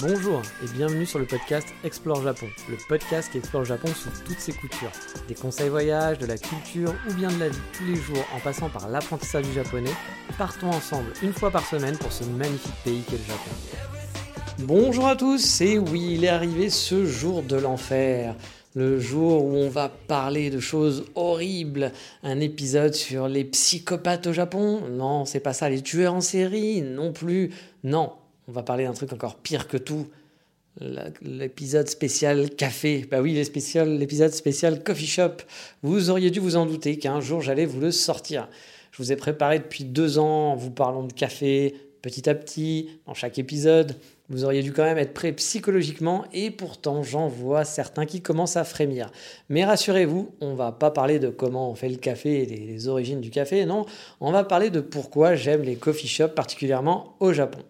Bonjour et bienvenue sur le podcast Explore Japon, le podcast qui explore le Japon sous toutes ses coutures. Des conseils voyage, de la culture ou bien de la vie tous les jours en passant par l'apprentissage du japonais, partons ensemble une fois par semaine pour ce magnifique pays qu'est le Japon. Bonjour à tous et oui, il est arrivé ce jour de l'enfer. Le jour où on va parler de choses horribles, un épisode sur les psychopathes au Japon. Non, c'est pas ça, les tueurs en série non plus. Non, on va parler d'un truc encore pire que tout. L'épisode spécial café. Bah oui, l'épisode spécial coffee shop. Vous auriez dû vous en douter qu'un jour j'allais vous le sortir. Je vous ai préparé depuis deux ans en vous parlant de café, petit à petit, dans chaque épisode. Vous auriez dû quand même être prêt psychologiquement et pourtant j'en vois certains qui commencent à frémir. Mais rassurez-vous, on va pas parler de comment on fait le café et des origines du café, non, on va parler de pourquoi j'aime les coffee shops particulièrement au Japon.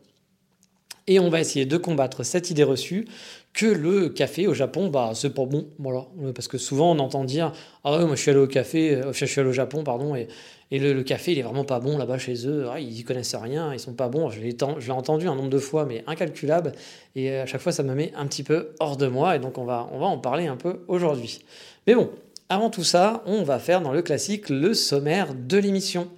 Et on va essayer de combattre cette idée reçue que le café au Japon, bah, c'est pas bon. Voilà. Parce que souvent, on entend dire Ah ouais, moi je suis allé au café, euh, je suis allé au Japon, pardon, et, le, café, il est vraiment pas bon là-bas chez eux. Ah, ils y connaissent rien, ils sont pas bons. Je l'ai, entendu un nombre de fois, mais incalculable. Et euh, à chaque fois, ça me met un petit peu hors de moi. Et donc, on va en parler un peu aujourd'hui. Mais bon, avant tout ça, on va faire dans le classique le sommaire de l'émission.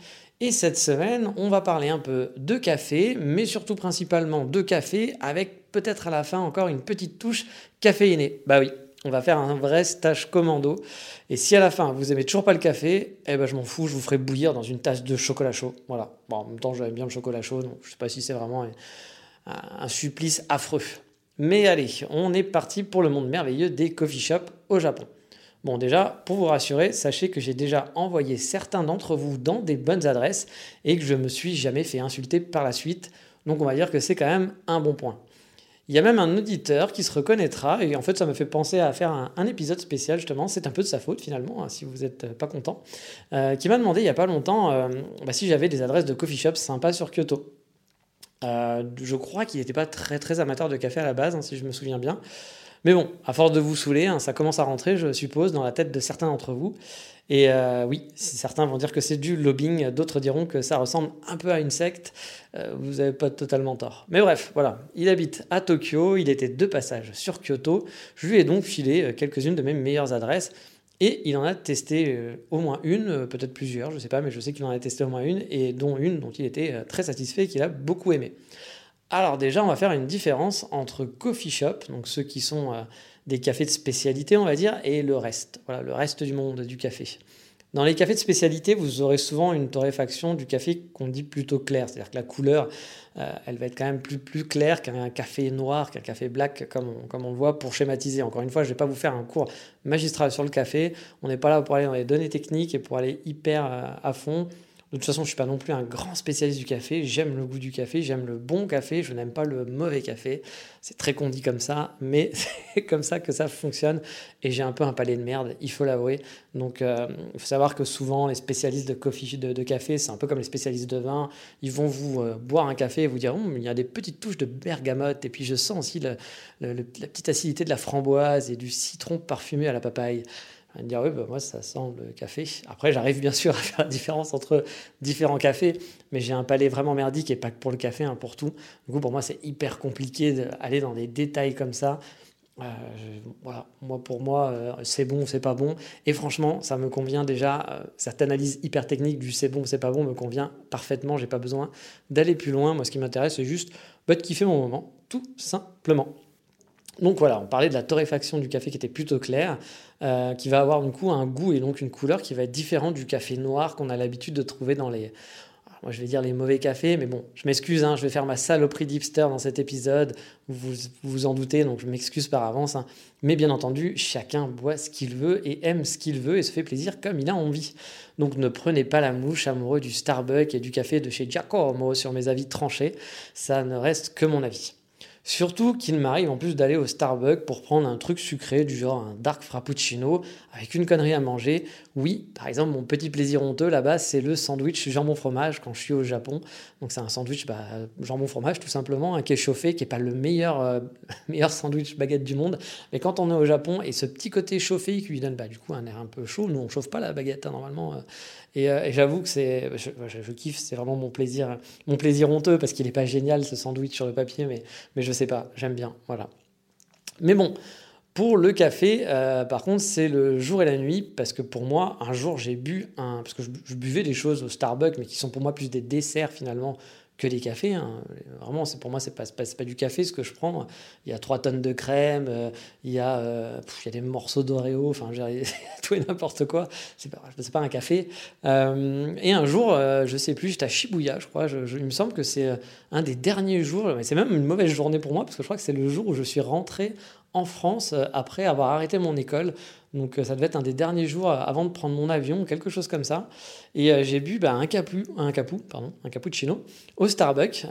Et cette semaine, on va parler un peu de café, mais surtout principalement de café, avec peut-être à la fin encore une petite touche caféinée. Bah oui, on va faire un vrai stage commando. Et si à la fin vous aimez toujours pas le café, eh ben je m'en fous, je vous ferai bouillir dans une tasse de chocolat chaud. Voilà. Bon, en même temps, j'aime bien le chocolat chaud, donc je sais pas si c'est vraiment un supplice affreux. Mais allez, on est parti pour le monde merveilleux des coffee shops au Japon. Bon, déjà, pour vous rassurer, sachez que j'ai déjà envoyé certains d'entre vous dans des bonnes adresses et que je me suis jamais fait insulter par la suite. Donc, on va dire que c'est quand même un bon point. Il y a même un auditeur qui se reconnaîtra, et en fait ça me fait penser à faire un, épisode spécial justement, c'est un peu de sa faute finalement, hein, si vous n'êtes pas content, euh, qui m'a demandé il n'y a pas longtemps euh, bah, si j'avais des adresses de coffee shops sympas sur Kyoto. Euh, je crois qu'il n'était pas très très amateur de café à la base, hein, si je me souviens bien. Mais bon, à force de vous saouler, hein, ça commence à rentrer, je suppose, dans la tête de certains d'entre vous. Et euh, oui, certains vont dire que c'est du lobbying, d'autres diront que ça ressemble un peu à une secte. Euh, vous n'avez pas totalement tort. Mais bref, voilà. Il habite à Tokyo, il était de passage sur Kyoto. Je lui ai donc filé euh, quelques-unes de mes meilleures adresses. Et il en a testé au moins une, peut-être plusieurs, je ne sais pas, mais je sais qu'il en a testé au moins une, et dont une dont il était très satisfait et qu'il a beaucoup aimé. Alors déjà, on va faire une différence entre coffee shop, donc ceux qui sont euh, des cafés de spécialité, on va dire, et le reste, voilà, le reste du monde du café. Dans les cafés de spécialité, vous aurez souvent une torréfaction du café qu'on dit plutôt clair, c'est-à-dire que la couleur, euh, elle va être quand même plus, claire qu'un café noir, qu'un café black, comme on, comme on le voit, pour schématiser. Encore une fois, je ne vais pas vous faire un cours magistral sur le café, on n'est pas là pour aller dans les données techniques et pour aller hyper euh, à fond. De toute façon, je ne suis pas non plus un grand spécialiste du café. J'aime le goût du café, j'aime le bon café, je n'aime pas le mauvais café. C'est très condi comme ça, mais c'est comme ça que ça fonctionne. Et j'ai un peu un palais de merde, il faut l'avouer. Donc, euh, il faut savoir que souvent, les spécialistes de, café, c'est un peu comme les spécialistes de vin. Ils vont vous euh, boire un café et vous dire hum, il y a des petites touches de bergamote. Et puis, je sens aussi la petite acidité de la framboise et du citron parfumé à la papaye dire oui, bah, moi ça sent le café. Après, j'arrive bien sûr à faire la différence entre différents cafés, mais j'ai un palais vraiment merdique et pas que pour le café, hein, pour tout. Du coup, pour moi, c'est hyper compliqué d'aller dans des détails comme ça. Euh, voilà, moi pour moi, euh, c'est bon, c'est pas bon. Et franchement, ça me convient déjà. Euh, cette analyse hyper technique du c'est bon, c'est pas bon me convient parfaitement. J'ai pas besoin d'aller plus loin. Moi, ce qui m'intéresse, c'est juste bah, de kiffer mon moment, tout simplement. Donc voilà, on parlait de la torréfaction du café qui était plutôt claire, euh, qui va avoir du coup un goût et donc une couleur qui va être différente du café noir qu'on a l'habitude de trouver dans les, moi je vais dire les mauvais cafés, mais bon, je m'excuse, hein, je vais faire ma saloperie d'hipster dans cet épisode, vous vous en doutez, donc je m'excuse par avance. Hein. Mais bien entendu, chacun boit ce qu'il veut et aime ce qu'il veut et se fait plaisir comme il a envie. Donc ne prenez pas la mouche amoureux du Starbucks et du café de chez Giacomo sur mes avis tranchés, ça ne reste que mon avis. Surtout qu'il m'arrive en plus d'aller au Starbucks pour prendre un truc sucré du genre un dark frappuccino avec une connerie à manger. Oui, par exemple, mon petit plaisir honteux là-bas, c'est le sandwich jambon fromage quand je suis au Japon. Donc c'est un sandwich bah, jambon fromage tout simplement, un qui est chauffé, qui n'est pas le meilleur, euh, meilleur sandwich baguette du monde. Mais quand on est au Japon et ce petit côté chauffé qui lui donne bah, du coup un air un peu chaud, nous on chauffe pas la baguette hein, normalement. Euh, euh, et, j'avoue que c'est, je, kiffe, c'est vraiment mon plaisir, mon plaisir honteux parce qu'il n'est pas génial ce sandwich sur le papier, mais, mais je sais pas, j'aime bien, voilà. Mais bon, pour le café, euh, par contre, c'est le jour et la nuit, parce que pour moi, un jour, j'ai bu un... Parce que je, buvais des choses au Starbucks, mais qui sont pour moi plus des desserts finalement que des cafés. Hein. Vraiment, c'est pour moi, c'est pas, pas, pas, du café ce que je prends. Il y a 3 tonnes de crème, euh, il, y a, euh, il y a des morceaux d'Oreo, enfin, tout et n'importe quoi. C'est pas, pas un café. Euh, et un jour, je sais plus, j'étais à Shibuya, je crois. Il me semble que c'est un des derniers jours, mais c'est même une mauvaise journée pour moi, parce que je crois que c'est le jour où je suis rentré en France après avoir arrêté mon école. Donc euh, ça devait être un des derniers jours euh, avant de prendre mon avion, quelque chose comme ça. Et euh, j'ai bu bah, un, capu, un, capu, pardon, un cappuccino au Starbucks.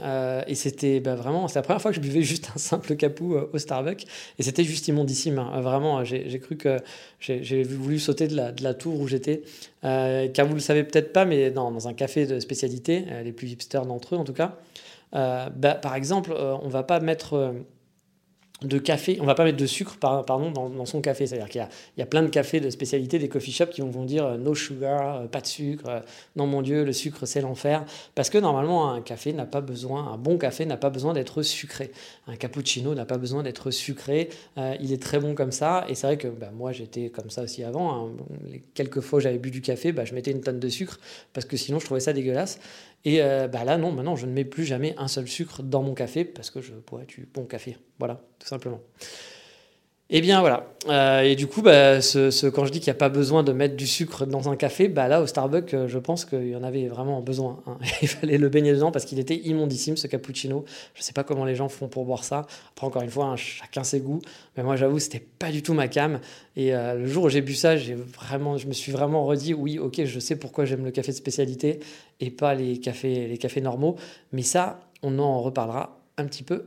et c'était bah, vraiment, c'est la première fois que je buvais juste un simple capu au Starbucks. Et c'était juste immondissime. Hein. Vraiment, j'ai cru que j'ai voulu sauter de la, tour où j'étais. car vous le savez peut-être pas, mais dans, un café de spécialité, les plus hipsters d'entre eux en tout cas, bah, par exemple, on va pas mettre de café, on va pas mettre de sucre pardon, dans, son café. C'est-à-dire qu'il y, a, plein de cafés de spécialité, des coffee shops qui vont, dire euh, no sugar, euh, pas de sucre, euh, non mon Dieu, le sucre c'est l'enfer. Parce que normalement, un café n'a pas besoin, un bon café n'a pas besoin d'être sucré. Un cappuccino n'a pas besoin d'être sucré. il est très bon comme ça. Et c'est vrai que bah, moi j'étais comme ça aussi avant. Hein. Quelques fois j'avais bu du café, bah, je mettais une tonne de sucre parce que sinon je trouvais ça dégueulasse. Et euh, bah là, non, maintenant, je ne mets plus jamais un seul sucre dans mon café parce que je bois du bon café. Voilà, tout simplement. Eh bien voilà. Euh, et du coup, bah, ce, quand je dis qu'il n'y a pas besoin de mettre du sucre dans un café, bah là au Starbucks, euh, je pense qu'il y en avait vraiment besoin. Hein. Il fallait le baigner dedans parce qu'il était immondissime ce cappuccino. Je ne sais pas comment les gens font pour boire ça. Après encore une fois, hein, chacun ses goûts. Mais moi j'avoue, c'était pas du tout ma cam. Et euh, le jour où j'ai bu ça, vraiment, je me suis vraiment redit, oui, ok, je sais pourquoi j'aime le café de spécialité et pas les cafés normaux. Mais ça, on en reparlera un petit peu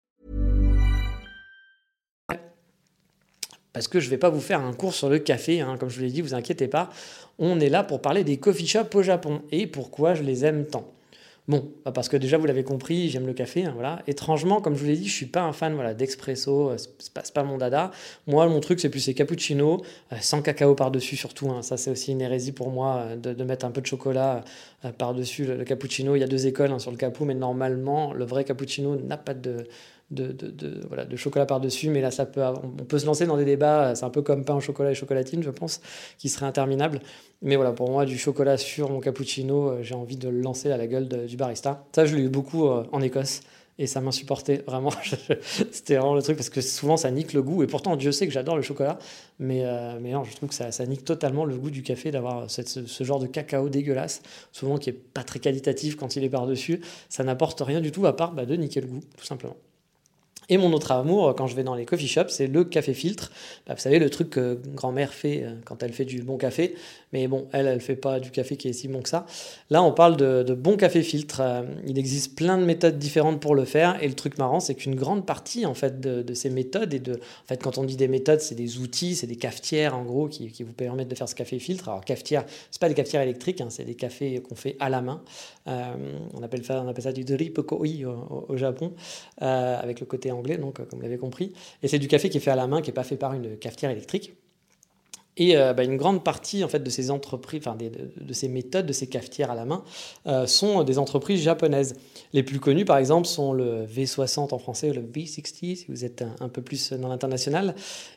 Parce que je ne vais pas vous faire un cours sur le café, hein, comme je vous l'ai dit, vous inquiétez pas. On est là pour parler des coffee shops au Japon et pourquoi je les aime tant. Bon, bah, parce que déjà vous l'avez compris, j'aime le café. Hein, voilà. Étrangement, comme je vous l'ai dit, je suis pas un fan voilà, d'expresso, euh, c'est pas, pas mon dada. Moi, mon truc, c'est plus ces cappuccinos, euh, sans cacao par-dessus surtout. Hein. Ça, c'est aussi une hérésie pour moi euh, de, mettre un peu de chocolat par-dessus le, cappuccino. Il y a deux écoles sur le capou, mais normalement, le vrai cappuccino n'a pas de, de, chocolat par-dessus, mais là, ça peut, on peut se lancer dans des débats, c'est un peu comme pain au chocolat et chocolatine, je pense, qui serait interminable. Mais voilà, pour moi, du chocolat sur mon cappuccino, euh, j'ai envie de le lancer à la gueule du barista. Ça, je l'ai eu beaucoup euh, en Écosse. Et ça m'insupportait, vraiment. C'était vraiment le truc, parce que souvent ça nique le goût. Et pourtant, Dieu sait que j'adore le chocolat. Mais, euh, mais non, je trouve que ça, ça, nique totalement le goût du café d'avoir ce, ce, genre de cacao dégueulasse, souvent qui est pas très qualitatif quand il est par-dessus. Ça n'apporte rien du tout à part bah, de niquer le goût, tout simplement. Et mon autre amour, quand je vais dans les coffee shops, c'est le café filtre. Bah, vous savez, le truc que grand-mère fait euh, quand elle fait du bon café. Mais bon, elle, elle fait pas du café qui est si bon que ça. Là, on parle de, bon café filtre. Euh, il existe plein de méthodes différentes pour le faire. Et le truc marrant, c'est qu'une grande partie en fait de, ces méthodes et de, en fait, quand on dit des méthodes, c'est des outils, c'est des cafetières en gros qui, vous permettent de faire ce café filtre. Alors cafetière, c'est pas des cafetières électriques, hein, c'est des cafés qu'on fait à la main. Euh, on appelle ça, du dripokoi au, au Japon, avec le côté anglais, donc, comme vous l'avez compris. Et c'est du café qui est fait à la main, qui n'est pas fait par une cafetière électrique. Et euh, bah, une grande partie en fait, de ces entreprises, enfin, de, ces méthodes, de ces cafetières à la main, euh, sont des entreprises japonaises. Les plus connues, par exemple, sont le V60 en français, le V60, si vous êtes un, peu plus dans l'international,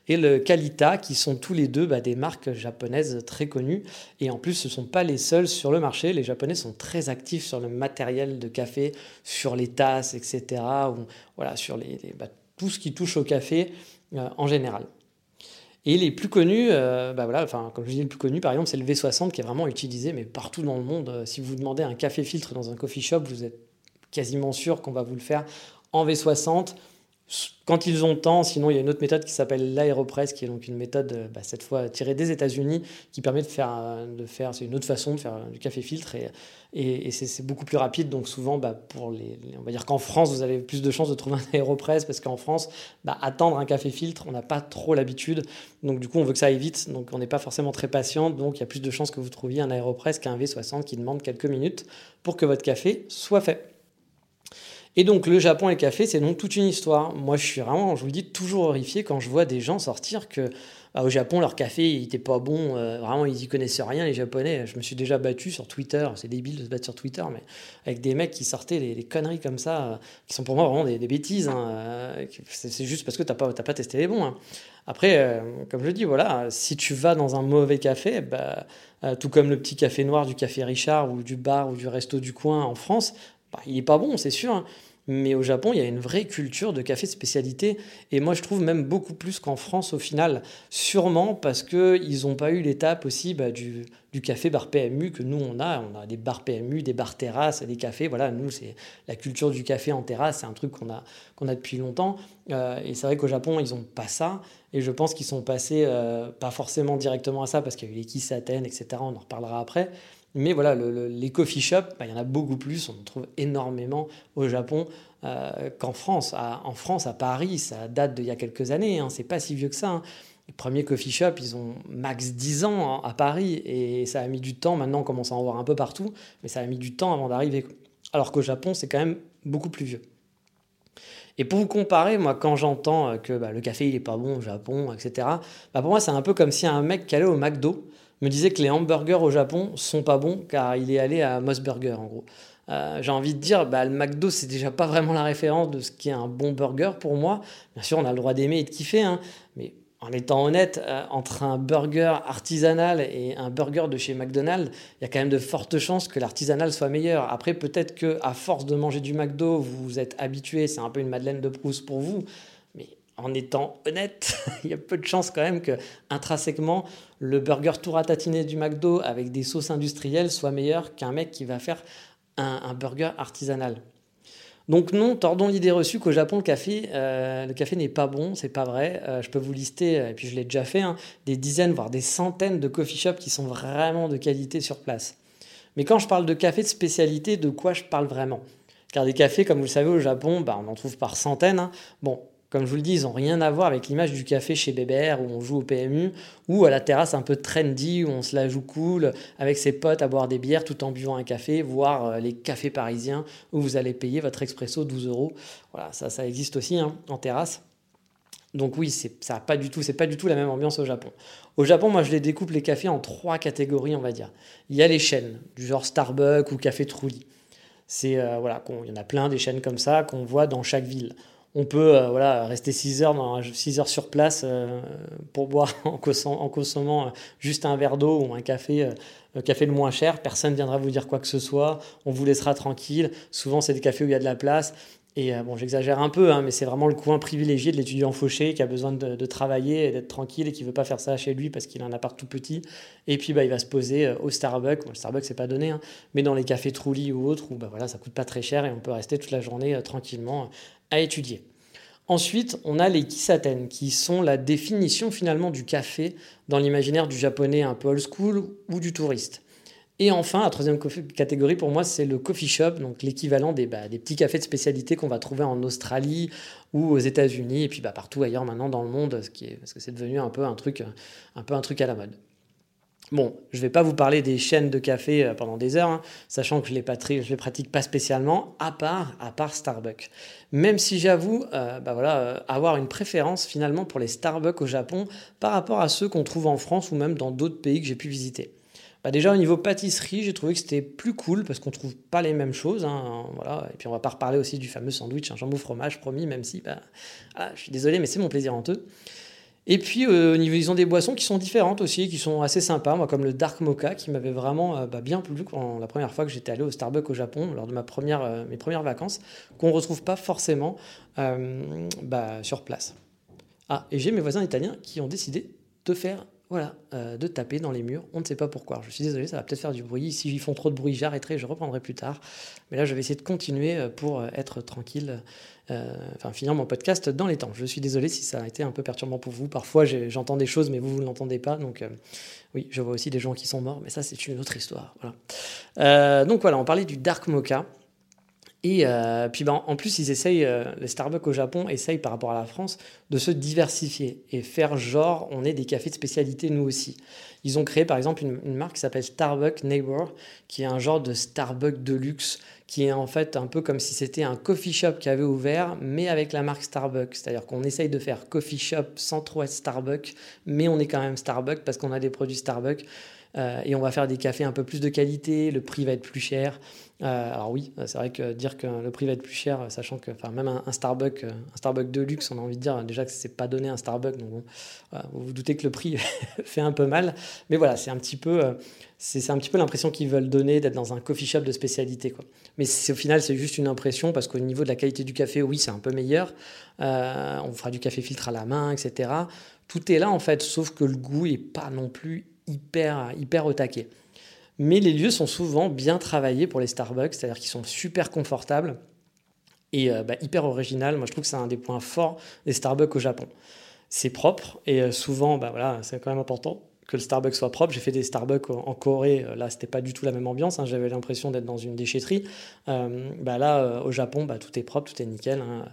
et le Kalita, qui sont tous les deux bah, des marques japonaises très connues. Et en plus, ce ne sont pas les seuls sur le marché. Les Japonais sont très actifs sur le matériel de café, sur les tasses, etc. Ou, voilà, sur les, bah, tout ce qui touche au café euh, en général. Et les plus connus, euh, bah voilà, enfin, comme je dis, le plus connu, par exemple, c'est le V60 qui est vraiment utilisé, mais partout dans le monde. Euh, si vous demandez un café filtre dans un coffee shop, vous êtes quasiment sûr qu'on va vous le faire en V60 quand ils ont temps, sinon il y a une autre méthode qui s'appelle l'aéropress, qui est donc une méthode, euh, bah, cette fois tirée des États-Unis, qui permet de faire, euh, c'est une autre façon de faire du café filtre et, c'est beaucoup plus rapide. Donc souvent, bah, pour on va dire qu'en France, vous avez plus de chances de trouver un aéropress parce qu'en France, bah, attendre un café filtre, on n'a pas trop l'habitude. Donc du coup, on veut que ça aille vite, donc on n'est pas forcément très patient. Donc il y a plus de chances que vous trouviez un aéropress qu'un V60 qui demande quelques minutes pour que votre café soit fait. Et donc le Japon et le café, c'est donc toute une histoire. Moi, je suis vraiment, je vous le dis, toujours horrifié quand je vois des gens sortir que bah, au Japon, leur café, il était pas bon. Euh, vraiment, ils y connaissaient rien, les Japonais. Je me suis déjà battu sur Twitter. C'est débile de se battre sur Twitter, mais avec des mecs qui sortaient des, conneries comme ça, euh, qui sont pour moi vraiment des, bêtises. Hein, euh, c'est juste parce que t'as pas, pas testé les bons. Hein. Après, comme je dis, voilà, si tu vas dans un mauvais café, bah, tout comme le petit café noir du café Richard ou du bar ou du resto du coin en France, bah, il est pas bon, c'est sûr. Hein. Mais au Japon, il y a une vraie culture de café spécialité. Et moi, je trouve même beaucoup plus qu'en France au final. Sûrement parce qu'ils n'ont pas eu l'étape aussi bah, du, du, café bar PMU que nous, on a. On a des bars PMU, des bars terrasses, des cafés. Voilà, nous, c'est la culture du café en terrasse. C'est un truc qu'on a, qu'on a depuis longtemps. Euh, et c'est vrai qu'au Japon, ils n'ont pas ça. Et je pense qu'ils sont passés, euh, pas forcément directement à ça, parce qu'il y a eu les Kisaten, etc. On en reparlera après. Mais voilà, les coffee shops, bah, il y en a beaucoup plus, on en trouve énormément au Japon euh, qu'en France. en France, à Paris, ça date d'il y a quelques années, hein, c'est pas si vieux que ça. Hein. Les premiers coffee shops, ils ont max 10 ans hein, à Paris et ça a mis du temps. Maintenant, on commence à en voir un peu partout, mais ça a mis du temps avant d'arriver. Alors qu'au Japon, c'est quand même beaucoup plus vieux. Et pour vous comparer, moi, quand j'entends euh, que bah, le café, il est pas bon au Japon, etc., bah, pour moi, c'est un peu comme si un mec qui allait au McDo me disait que les hamburgers au Japon sont pas bons car il est allé à Moss Burger en gros. Euh, j'ai envie de dire, bah, le McDo, c'est déjà pas vraiment la référence de ce qui est un bon burger pour moi. Bien sûr, on a le droit d'aimer et de kiffer, hein, mais en étant honnête, euh, entre un burger artisanal et un burger de chez McDonald's, il y a quand même de fortes chances que l'artisanal soit meilleur. Après, peut-être que à force de manger du McDo, vous vous êtes habitué, c'est un peu une Madeleine de Proust pour vous en étant honnête, il y a peu de chances quand même que intrinsèquement le burger tout ratatiné du McDo avec des sauces industrielles soit meilleur qu'un mec qui va faire un, burger artisanal. Donc non, tordons l'idée reçue qu'au Japon le café, euh, n'est pas bon, c'est pas vrai. Euh, je peux vous lister, et puis je l'ai déjà fait, hein, des dizaines voire des centaines de coffee shops qui sont vraiment de qualité sur place. Mais quand je parle de café de spécialité, de quoi je parle vraiment? Car des cafés, comme vous le savez, au Japon, bah, on en trouve par centaines. Hein. Bon, comme je vous le dis, ils n'ont rien à voir avec l'image du café chez BBR où on joue au PMU ou à la terrasse un peu trendy où on se la joue cool avec ses potes à boire des bières tout en buvant un café, voire euh, les cafés parisiens où vous allez payer votre expresso 12 euros. Voilà, ça, ça existe aussi hein, en terrasse. Donc oui, c'est ça pas du tout, c'est pas du tout la même ambiance au Japon. Au Japon, moi, je les découpe les cafés en trois catégories, on va dire. Il y a les chaînes, du genre Starbucks ou Café Trulli. C'est euh, voilà, il y en a plein des chaînes comme ça qu'on voit dans chaque ville on peut euh, voilà, rester 6 heures, dans, heures sur place euh, pour boire en, consommant, euh, juste un verre d'eau ou un café, le café le moins cher. Personne ne viendra vous dire quoi que ce soit. On vous laissera tranquille. Souvent, c'est des cafés où il y a de la place. Et bon, j'exagère un peu, hein, mais c'est vraiment le coin privilégié de l'étudiant fauché qui a besoin de, travailler et d'être tranquille et qui veut pas faire ça chez lui parce qu'il a un appart tout petit. Et puis, bah, il va se poser au Starbucks. le Starbucks, c'est pas donné, hein, mais dans les cafés Trulli ou autres où bah, voilà, ça coûte pas très cher et on peut rester toute la journée tranquillement à étudier. Ensuite, on a les kisaten, qui sont la définition finalement du café dans l'imaginaire du japonais un peu old school ou du touriste. Et enfin, la troisième catégorie pour moi, c'est le coffee shop, donc l'équivalent des, bah, des, petits cafés de spécialité qu'on va trouver en Australie ou aux États-Unis et puis bah, partout ailleurs maintenant dans le monde, ce qui est, parce que c'est devenu un peu un truc, un peu un truc à la mode. Bon, je ne vais pas vous parler des chaînes de café euh, pendant des heures, hein, sachant que je ne les, pratique pas spécialement, à part, à part Starbucks. Même si j'avoue euh, bah euh, avoir une préférence finalement pour les Starbucks au Japon par rapport à ceux qu'on trouve en France ou même dans d'autres pays que j'ai pu visiter. Bah déjà au niveau pâtisserie, j'ai trouvé que c'était plus cool parce qu'on ne trouve pas les mêmes choses. Hein, voilà. Et puis on va pas reparler aussi du fameux sandwich, un jambon fromage promis, même si bah, je suis désolé, mais c'est mon plaisir en eux. Et puis, euh, ils ont des boissons qui sont différentes aussi, qui sont assez sympas, moi, comme le Dark Mocha, qui m'avait vraiment euh, bah, bien plu quand, la première fois que j'étais allé au Starbucks au Japon, lors de ma première, euh, mes premières vacances, qu'on ne retrouve pas forcément bah, sur place. Ah, et j'ai mes voisins italiens qui ont décidé de faire voilà, de taper dans les murs. On ne sait pas pourquoi. Je suis désolé, ça va peut-être faire du bruit. Si ils font trop de bruit, j'arrêterai, je reprendrai plus tard. Mais là, je vais essayer de continuer pour être tranquille, enfin finir mon podcast dans les temps. Je suis désolé si ça a été un peu perturbant pour vous. Parfois, j'entends des choses, mais vous, vous ne l'entendez pas. Donc, oui, je vois aussi des gens qui sont morts, mais ça, c'est une autre histoire. Voilà. donc voilà, on parlait du dark mocha. Et euh, puis ben, en plus, ils essayent, euh, les Starbucks au Japon essayent par rapport à la France de se diversifier et faire genre, on est des cafés de spécialité nous aussi. Ils ont créé par exemple une, marque qui s'appelle Starbucks Neighbor, qui est un genre de Starbucks de luxe, qui est en fait un peu comme si c'était un coffee shop qui avait ouvert, mais avec la marque Starbucks. C'est-à-dire qu'on essaye de faire coffee shop sans trop être Starbucks, mais on est quand même Starbucks parce qu'on a des produits Starbucks. Euh, et on va faire des cafés un peu plus de qualité, le prix va être plus cher. Euh, alors oui, c'est vrai que dire que le prix va être plus cher, sachant que enfin, même un, Starbucks, un Starbucks de luxe, on a envie de dire déjà que c'est pas donné un Starbucks, donc bon, vous vous doutez que le prix fait un peu mal. Mais voilà, c'est un petit peu, euh, c'est un petit peu l'impression qu'ils veulent donner d'être dans un coffee shop de spécialité. Quoi. Mais au final, c'est juste une impression parce qu'au niveau de la qualité du café, oui, c'est un peu meilleur. on fera du café filtre à la main, etc. Tout est là en fait, sauf que le goût est pas non plus hyper, hyper au taquet. Mais les lieux sont souvent bien travaillés pour les Starbucks, c'est-à-dire qu'ils sont super confortables et euh, bah, hyper original. Moi, je trouve que c'est un des points forts des Starbucks au Japon. C'est propre et euh, souvent, bah, voilà, c'est quand même important que le Starbucks soit propre. J'ai fait des Starbucks en Corée, euh, là c'était pas du tout la même ambiance, hein. j'avais l'impression d'être dans une déchetterie. bah là au Japon, bah, tout est propre, tout est nickel. Hein.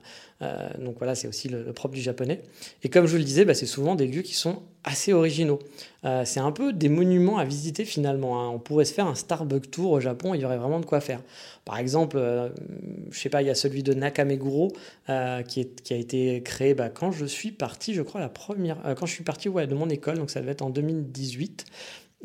Donc voilà, c'est aussi le, propre du japonais. Et comme je vous le disais, c'est souvent des lieux qui sont assez originaux. Euh, c'est un peu des monuments à visiter finalement. Hein. On pourrait se faire un Starbucks tour au Japon, il y aurait vraiment de quoi faire. Par exemple, euh, je sais pas, il y a celui de Nakameguro qui, qui, a été créé bah, quand je suis parti, je crois, la première, quand je suis parti de mon école, donc ça devait être en 2018.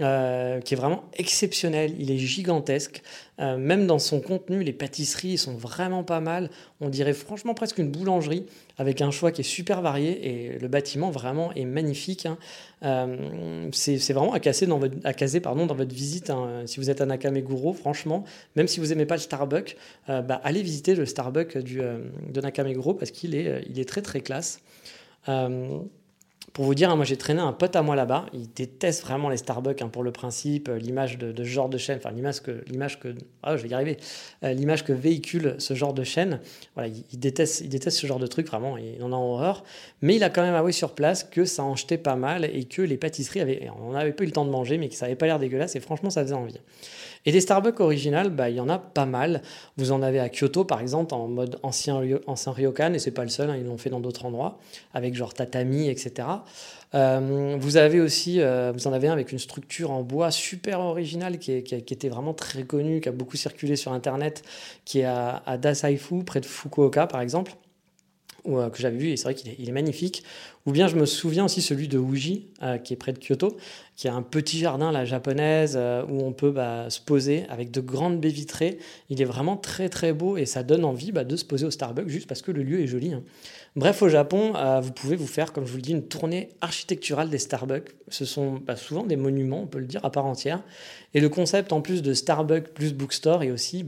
Euh, qui est vraiment exceptionnel. Il est gigantesque. Euh, même dans son contenu, les pâtisseries sont vraiment pas mal. On dirait franchement presque une boulangerie avec un choix qui est super varié et le bâtiment vraiment est magnifique. Hein. Euh, c'est vraiment à, caser dans votre visite. Hein. Si vous êtes à Nakameguro, franchement, même si vous n'aimez pas le Starbucks, bah, allez visiter le Starbucks du, de Nakameguro parce qu'il est, il est très très classe. Pour vous dire, hein, moi j'ai traîné un pote à moi là-bas. Il déteste vraiment les Starbucks hein, pour le principe, euh, l'image de, ce genre de chaîne, enfin l'image que, l'image que, ah, je vais y arriver, euh, l'image que véhicule ce genre de chaîne. Voilà, il, déteste, il déteste ce genre de truc vraiment. Il en a horreur. Mais il a quand même avoué sur place que ça en jetait pas mal et que les pâtisseries avaient, on n'avait pas eu le temps de manger, mais que ça n'avait pas l'air dégueulasse et franchement ça faisait envie. Et des Starbucks originales, bah, il y en a pas mal. Vous en avez à Kyoto, par exemple, en mode ancien, ancien ryokan, et c'est pas le seul, hein, ils l'ont fait dans d'autres endroits, avec genre tatami, etc. Euh, vous avez aussi, euh, vous en avez un avec une structure en bois super originale qui, était vraiment très connue, qui a beaucoup circulé sur Internet, qui est à, à Dasaifu, près de Fukuoka, par exemple. Euh, que j'avais vu, et c'est vrai qu'il est, magnifique. Ou bien je me souviens aussi celui de Uji, euh, qui est près de Kyoto, qui a un petit jardin la japonaise euh, où on peut bah, se poser avec de grandes baies vitrées. Il est vraiment très très beau et ça donne envie bah, de se poser au Starbucks juste parce que le lieu est joli. Hein. Bref, au Japon, vous pouvez vous faire, comme je vous le dis, une tournée architecturale des Starbucks. Ce sont bah, souvent des monuments, on peut le dire, à part entière. Et le concept, en plus de Starbucks plus bookstore, est aussi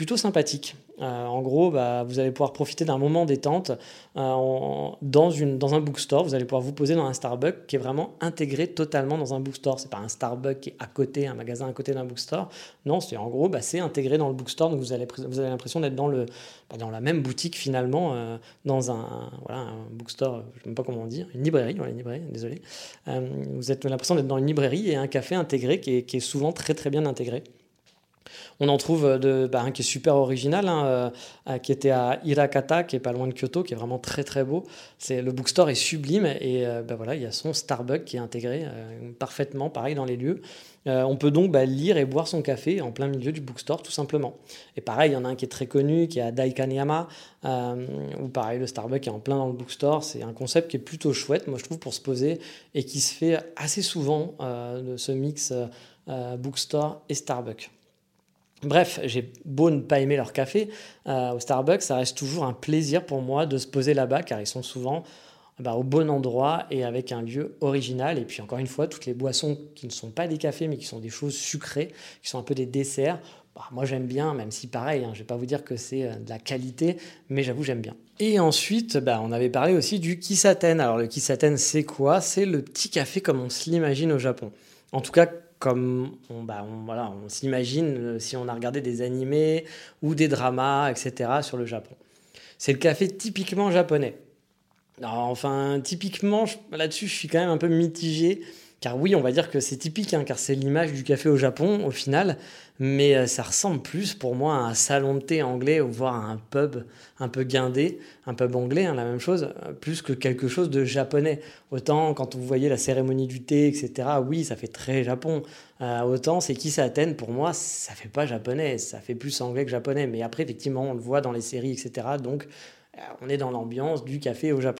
plutôt sympathique. Euh, en gros, bah, vous allez pouvoir profiter d'un moment détente euh, dans, une, dans un bookstore. Vous allez pouvoir vous poser dans un Starbucks qui est vraiment intégré totalement dans un bookstore. C'est pas un Starbucks qui est à côté, un magasin à côté d'un bookstore. Non, c'est en gros, bah, c'est intégré dans le bookstore. Donc vous, avez l'impression d'être dans, bah, dans la même boutique finalement, euh, dans un, bookstore, je ne sais même pas comment on dit, une librairie, désolé. vous avez l'impression d'être dans une librairie et un café intégré qui est souvent très très bien intégré. On en trouve euh, bah, un qui est super original, hein, euh, qui était à Hirakata, qui est pas loin de Kyoto, qui est vraiment très très beau. Le bookstore est sublime et euh, bah, voilà, il y a son Starbucks qui est intégré parfaitement, pareil dans les lieux. on peut donc bah, lire et boire son café en plein milieu du bookstore, tout simplement. Et pareil, il y en a un qui est très connu, qui est à Daikaniyama, où pareil, le Starbucks est en plein dans le bookstore. C'est un concept qui est plutôt chouette, moi je trouve, pour se poser et qui se fait assez souvent de ce mix bookstore et Starbucks. Bref, j'ai beau ne pas aimer leur café, euh, au Starbucks, ça reste toujours un plaisir pour moi de se poser là-bas car ils sont souvent bah, au bon endroit et avec un lieu original. Et puis encore une fois, toutes les boissons qui ne sont pas des cafés mais qui sont des choses sucrées, qui sont un peu des desserts, Bah, moi j'aime bien, même si pareil, hein, je vais pas vous dire que c'est euh, de la qualité, mais j'avoue j'aime bien. Et ensuite, bah, on avait parlé aussi du kisaten. Alors le kisaten, c'est quoi? C'est le petit café comme on se l'imagine au Japon. En tout cas, comme on, bah, on, voilà, on s'imagine euh, si on a regardé des animés ou des dramas, etc. sur le Japon. C'est le café typiquement japonais. Alors, enfin, typiquement, là-dessus, je suis quand même un peu mitigé car oui, on va dire que c'est typique, hein, car c'est l'image du café au Japon au final, mais euh, ça ressemble plus pour moi à un salon de thé anglais voire à un pub un peu guindé, un pub anglais, hein, la même chose, euh, plus que quelque chose de japonais. Autant quand vous voyez la cérémonie du thé, etc., oui, ça fait très Japon. Euh, autant c'est qui Athènes, pour moi, ça fait pas japonais, ça fait plus anglais que japonais. Mais après, effectivement, on le voit dans les séries, etc., donc on est dans l'ambiance du café au Japon.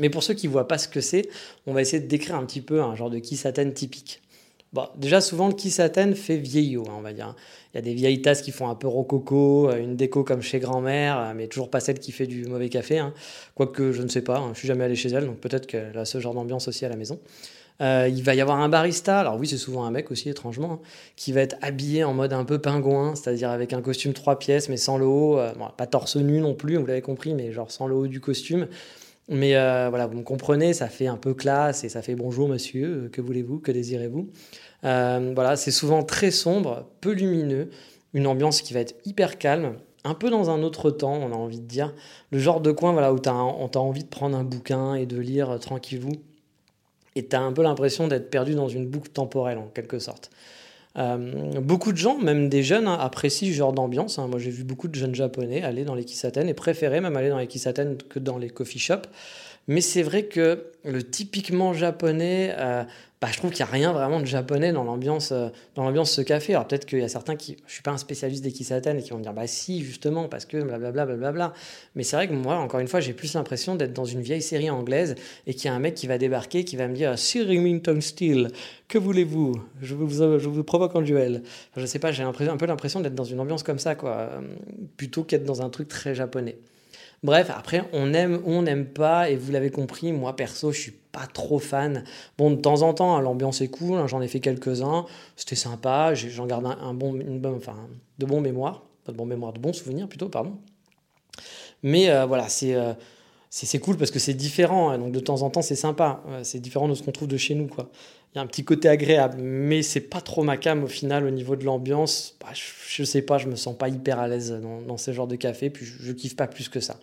Mais pour ceux qui ne voient pas ce que c'est, on va essayer de décrire un petit peu un genre de kisaten typique. Bon, déjà, souvent, le fait vieillot, hein, on va dire. Il y a des vieilles tasses qui font un peu rococo, euh, une déco comme chez grand-mère, euh, mais toujours pas celle qui fait du mauvais café. Hein. Quoique, je ne sais pas, hein, je suis jamais allé chez elle, donc peut-être qu'elle a ce genre d'ambiance aussi à la maison. Euh, il va y avoir un barista, alors oui, c'est souvent un mec aussi, étrangement, hein, qui va être habillé en mode un peu pingouin, c'est-à-dire avec un costume trois pièces, mais sans le haut, pas torse nu non plus, vous l'avez compris, mais genre sans le haut du costume. Mais euh, voilà, vous me comprenez, ça fait un peu classe et ça fait bonjour monsieur, euh, que voulez-vous, que désirez-vous. Euh, voilà, c'est souvent très sombre, peu lumineux, une ambiance qui va être hyper calme, un peu dans un autre temps, on a envie de dire. Le genre de coin voilà, où as, on t'a envie de prendre un bouquin et de lire tranquillou. Et tu as un peu l'impression d'être perdu dans une boucle temporelle en quelque sorte. Euh, beaucoup de gens, même des jeunes, hein, apprécient ce genre d'ambiance. Hein. Moi, j'ai vu beaucoup de jeunes japonais aller dans les kisaten et préférer même aller dans les kisaten que dans les coffee shops. Mais c'est vrai que le typiquement japonais, euh, bah, je trouve qu'il n'y a rien vraiment de japonais dans l'ambiance euh, dans ce café. Alors peut-être qu'il y a certains qui, je suis pas un spécialiste des kisaten et qui vont me dire bah si justement parce que blablabla blablabla. Mais c'est vrai que moi encore une fois j'ai plus l'impression d'être dans une vieille série anglaise et qu'il y a un mec qui va débarquer qui va me dire Sir Remington Steele, que voulez-vous? Je vous, je vous provoque en duel. Enfin, je sais pas, j'ai un peu l'impression d'être dans une ambiance comme ça quoi, euh, plutôt qu'être dans un truc très japonais. Bref, après, on aime on n'aime pas, et vous l'avez compris, moi perso, je suis pas trop fan. Bon, de temps en temps, hein, l'ambiance est cool, hein, j'en ai fait quelques-uns, c'était sympa, j'en garde un, bon, une bonne, enfin, de bons mémoires, pas de bons mémoires, de bons souvenirs plutôt, pardon. Mais euh, voilà, euh, c'est cool parce que c'est différent, hein, donc de temps en temps, c'est sympa. Euh, c'est différent de ce qu'on trouve de chez nous, quoi. Il y a un petit côté agréable, mais c'est pas trop ma cam au final au niveau de l'ambiance. Bah, je, sais pas, je me sens pas hyper à l'aise dans, dans ce genre de café, puis je, je kiffe pas plus que ça.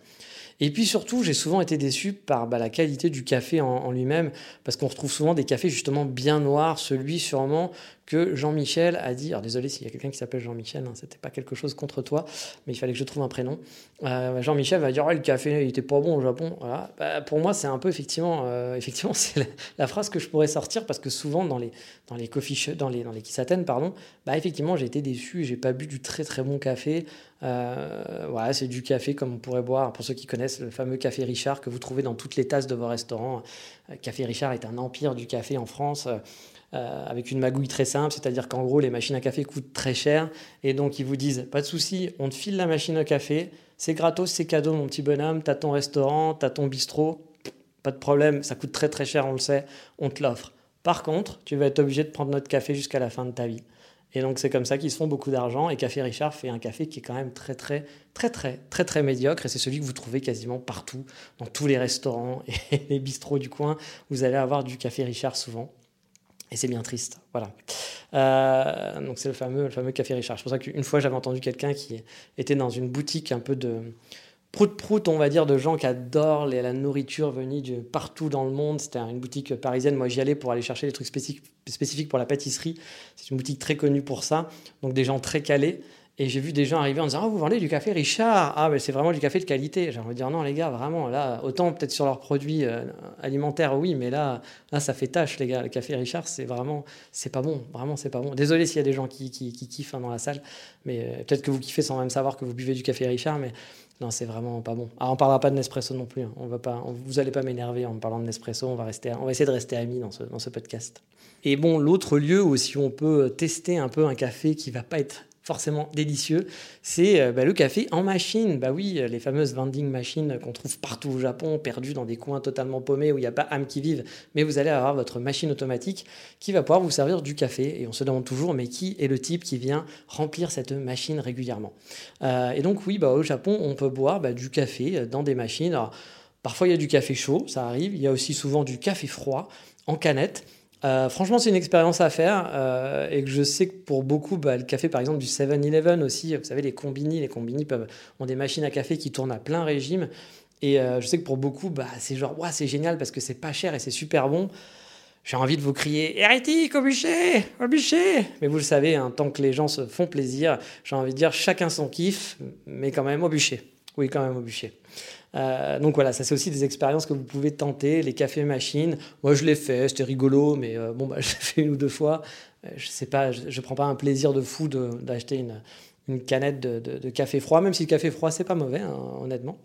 Et puis surtout, j'ai souvent été déçu par bah, la qualité du café en, lui-même, parce qu'on retrouve souvent des cafés justement bien noirs, celui sûrement que Jean-Michel a dit, alors désolé s'il y a quelqu'un qui s'appelle Jean-Michel, hein, c'était pas quelque chose contre toi, mais il fallait que je trouve un prénom. Euh, Jean-Michel va dire, oh, le café il était pas bon au Japon. Bah, pour moi, c'est un peu effectivement, euh, effectivement c'est la, phrase que je pourrais sortir, parce que souvent dans les, dans les coffee dans les, dans les kisaten, pardon, bah, effectivement, j'ai été déçu, j'ai pas bu du très très bon café. Euh, voilà, c'est du café comme on pourrait boire, pour ceux qui connaissent le fameux café Richard que vous trouvez dans toutes les tasses de vos restaurants. Euh, café Richard est un empire du café en France. Euh, avec une magouille très simple, c'est-à-dire qu'en gros, les machines à café coûtent très cher, et donc ils vous disent, pas de souci, on te file la machine à café, c'est gratos, c'est cadeau, mon petit bonhomme, t'as ton restaurant, t'as ton bistrot, pas de problème, ça coûte très très cher, on le sait, on te l'offre. Par contre, tu vas être obligé de prendre notre café jusqu'à la fin de ta vie. Et donc c'est comme ça qu'ils se font beaucoup d'argent. Et Café Richard fait un café qui est quand même très très très très très très médiocre. Et c'est celui que vous trouvez quasiment partout, dans tous les restaurants et les bistrots du coin. Vous allez avoir du Café Richard souvent. Et c'est bien triste, voilà. Euh, donc c'est le fameux, le fameux Café Richard. C'est pour ça qu'une fois j'avais entendu quelqu'un qui était dans une boutique un peu de prout-prout, on va dire, de gens qui adorent la nourriture venue de partout dans le monde. C'était une boutique parisienne. Moi, j'y allais pour aller chercher des trucs spécifiques pour la pâtisserie. C'est une boutique très connue pour ça. Donc, des gens très calés. Et j'ai vu des gens arriver en disant Ah, vous vendez du café Richard? Ah, mais c'est vraiment du café de qualité. J'ai envie de dire Non, les gars, vraiment, là, autant peut-être sur leurs produits euh, alimentaires, oui, mais là, là, ça fait tâche, les gars. Le café Richard, c'est vraiment, c'est pas bon. Vraiment, c'est pas bon. Désolé s'il y a des gens qui, qui, kiffent hein, dans la salle, mais euh, peut-être que vous kiffez sans même savoir que vous buvez du café Richard, mais non, c'est vraiment pas bon. Ah, on parlera pas de Nespresso non plus. Hein. On va pas, vous allez pas m'énerver en parlant de Nespresso. On va, rester, on va essayer de rester amis dans ce, dans ce podcast. Et bon, l'autre lieu où si on peut tester un peu un café qui va pas être forcément délicieux, c'est euh, bah, le café en machine. Bah oui, les fameuses vending machines qu'on trouve partout au Japon, perdues dans des coins totalement paumés où il n'y a pas âme qui vive, mais vous allez avoir votre machine automatique qui va pouvoir vous servir du café. Et on se demande toujours, mais qui est le type qui vient remplir cette machine régulièrement? Euh, Et donc oui, bah, au Japon, on peut boire bah, du café dans des machines. parfois, il y a du café chaud, ça arrive. Il y a aussi souvent du café froid en canette. Euh, franchement, c'est une expérience à faire euh, et que je sais que pour beaucoup, bah, le café par exemple du 7-Eleven aussi, vous savez, les combini, les combini peuvent, ont des machines à café qui tournent à plein régime. Et euh, je sais que pour beaucoup, bah, c'est genre, c'est génial parce que c'est pas cher et c'est super bon. J'ai envie de vous crier hérétique au bûcher, au bûcher. Mais vous le savez, hein, tant que les gens se font plaisir, j'ai envie de dire chacun son kiff, mais quand même au bûcher. Oui, quand même au bûcher. Euh, donc voilà, ça c'est aussi des expériences que vous pouvez tenter, les cafés machines. Moi je l'ai fait, c'était rigolo, mais euh, bon, bah, je l'ai fait une ou deux fois. Euh, je sais pas, je, ne prends pas un plaisir de fou d'acheter une, canette de, de, café froid, même si le café froid c'est pas mauvais, hein, honnêtement.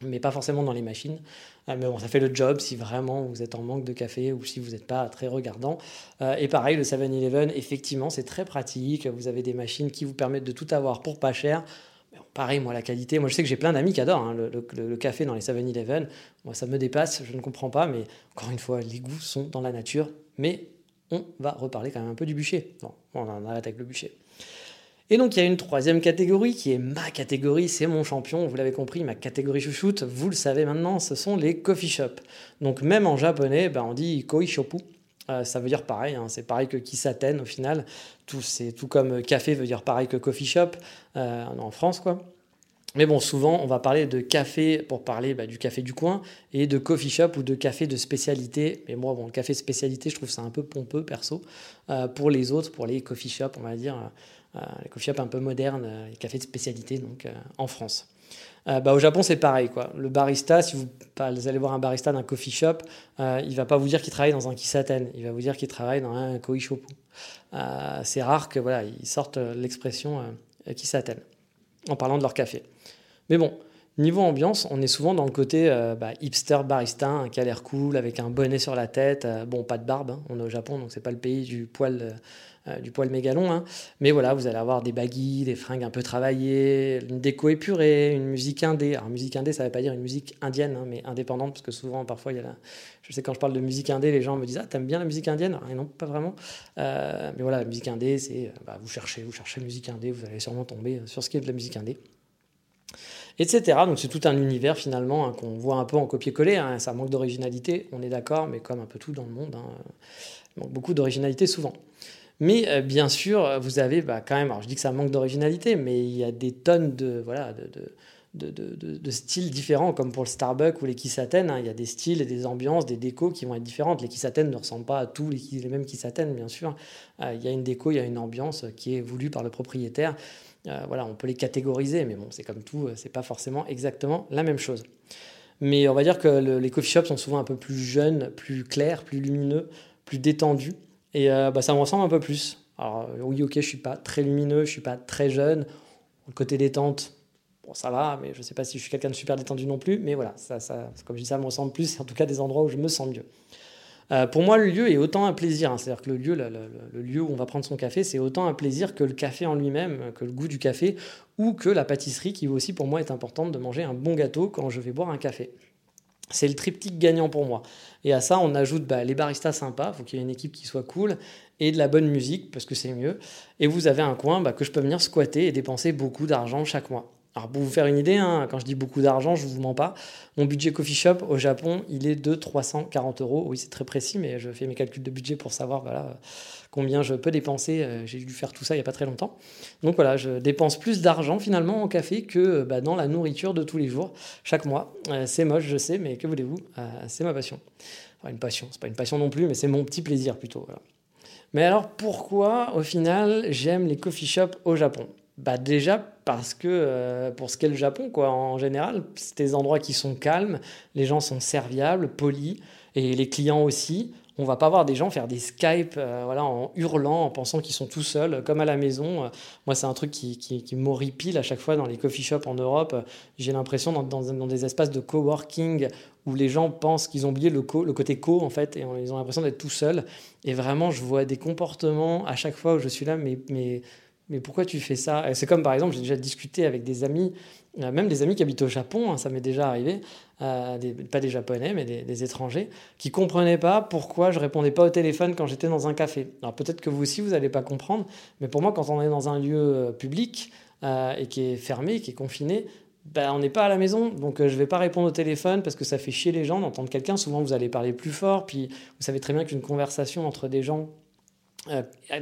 Mais pas forcément dans les machines. mais bon, ça fait le job si vraiment vous êtes en manque de café ou si vous n'êtes pas très regardant. et pareil, le 7-Eleven, effectivement, c'est très pratique. Vous avez des machines qui vous permettent de tout avoir pour pas cher pareil, moi, la qualité. Moi, je sais que j'ai plein d'amis qui adorent hein, le, café dans les 7-Eleven. Moi, ça me dépasse, je ne comprends pas, mais encore une fois, les goûts sont dans la nature. Mais on va reparler quand même un peu du bûcher. Bon, on en arrête avec le bûcher. Et donc, il y a une troisième catégorie qui est ma catégorie, c'est mon champion, vous l'avez compris, ma catégorie chouchoute, vous le savez maintenant, ce sont les coffee shops. Donc, même en japonais, ben, on dit koishopu. Euh, ça veut dire pareil, hein, c'est pareil que kisaten au final. Tout, c'est tout comme café veut dire pareil que coffee shop euh, en France, quoi. Mais bon, souvent, on va parler de café pour parler bah, du café du coin et de coffee shop ou de café de spécialité. Mais moi, bon, le café spécialité, je trouve ça un peu pompeux, perso. Euh, pour les autres, pour les coffee shops, on va dire, les coffee shops un peu modernes, les cafés de spécialité, donc en France. Euh, bah, au Japon, c'est pareil. Quoi. Le barista, si vous, allez voir un barista d'un coffee shop, euh, il va pas vous dire qu'il travaille dans un kisaten, il va vous dire qu'il travaille dans un koishopu. Euh, c'est rare que voilà, ils sortent l'expression kisaten en parlant de leur café. Mais bon, niveau ambiance, on est souvent dans le côté bah, hipster barista, qui a l'air cool, avec un bonnet sur la tête. bon, pas de barbe, hein. on est au Japon, donc c'est pas le pays du poil euh, du poil mégalon. Hein. Mais voilà, vous allez avoir des baguilles, des fringues un peu travaillées, une déco épurée, une musique indé. Alors, musique indé, ça ne veut pas dire une musique indienne, hein, mais indépendante, parce que souvent, parfois, il y a. Je sais, quand je parle de musique indé, les gens me disent Ah, t'aimes bien la musique indienne? Non, pas vraiment. Euh, mais voilà, la musique indé, c'est. Bah, vous cherchez, vous cherchez musique indé, vous allez sûrement tomber sur ce qui est de la musique indé etc. Donc c'est tout un univers finalement hein, qu'on voit un peu en copier-coller. Ça manque d'originalité, on est d'accord, mais comme un peu tout dans le monde, il manque beaucoup d'originalité souvent. Mais euh, bien sûr, vous avez bah, quand même, alors je dis que ça manque d'originalité, mais il y a des tonnes de, styles différents, comme pour le Starbucks ou les Kisaten. Hein. il y a des styles des ambiances, des décos qui vont être différentes. Les Kisaten ne ressemblent pas à tous les, mêmes Kisaten, bien sûr. Euh, il y a une déco, il y a une ambiance qui est voulue par le propriétaire. Euh, voilà, on peut les catégoriser, mais bon, c'est comme tout, c'est pas forcément exactement la même chose. Mais on va dire que les coffee shops sont souvent un peu plus jeunes, plus clairs, plus lumineux, plus détendus. Et euh, bah, ça me ressemble un peu plus. Alors oui, ok, je suis pas très lumineux, je suis pas très jeune. Le côté détente, bon, ça va, mais je sais pas si je suis quelqu'un de super détendu non plus. Mais voilà, ça, ça, comme je dis, ça me ressemble plus. En tout cas des endroits où je me sens mieux. Euh, pour moi, le lieu est autant un plaisir. Hein. C'est-à-dire que le lieu, le, lieu où on va prendre son café, c'est autant un plaisir que le café en lui-même, que le goût du café, ou que la pâtisserie, qui aussi pour moi est importante de manger un bon gâteau quand je vais boire un café. C'est le triptyque gagnant pour moi. Et à ça, on ajoute bah, les baristas sympas, faut qu'il y ait une équipe qui soit cool, et de la bonne musique, parce que c'est mieux. Et vous avez un coin bah, que je peux venir squatter et dépenser beaucoup d'argent chaque mois. Alors pour vous faire une idée, hein, quand je dis beaucoup d'argent, je ne vous mens pas. Mon budget coffee shop au Japon, il est de 340 euros. Oui, c'est très précis, mais je fais mes calculs de budget pour savoir combien je peux dépenser. Euh, j'ai dû faire tout ça il n'y a pas très longtemps. Donc voilà, je dépense plus d'argent finalement en café que bah, dans la nourriture de tous les jours, chaque mois. Euh, c'est moche, je sais, mais que voulez-vous? Euh, C'est ma passion. Enfin, une passion, c'est pas une passion non plus, mais c'est mon petit plaisir plutôt. Mais alors pourquoi au final j'aime les coffee shops au Japon? Bah déjà parce que euh, pour ce qu'est le Japon, quoi, en général, c'est des endroits qui sont calmes, les gens sont serviables, polis, et les clients aussi. On va pas voir des gens faire des Skype euh, voilà, en hurlant, en pensant qu'ils sont tout seuls, comme à la maison. Euh, moi, c'est un truc qui, qui, qui m'horripile à chaque fois dans les coffee shops en Europe. J'ai l'impression, dans, dans, des espaces de coworking, où les gens pensent qu'ils ont oublié le, co, le côté co, en fait, et ils ont l'impression d'être tout seuls. Et vraiment, je vois des comportements à chaque fois où je suis là, mais mais pourquoi tu fais ça? C'est comme par exemple, j'ai déjà discuté avec des amis, euh, même des amis qui habitent au Japon, hein, ça m'est déjà arrivé, euh, pas des Japonais, mais des, étrangers, qui comprenaient pas pourquoi je répondais pas au téléphone quand j'étais dans un café. Alors peut-être que vous aussi, vous n'allez pas comprendre, mais pour moi, quand on est dans un lieu euh, public et qui est fermé, qui est confiné, ben, on n'est pas à la maison, donc je ne vais pas répondre au téléphone parce que ça fait chier les gens d'entendre quelqu'un. Souvent, vous allez parler plus fort, puis vous savez très bien qu'une conversation entre des gens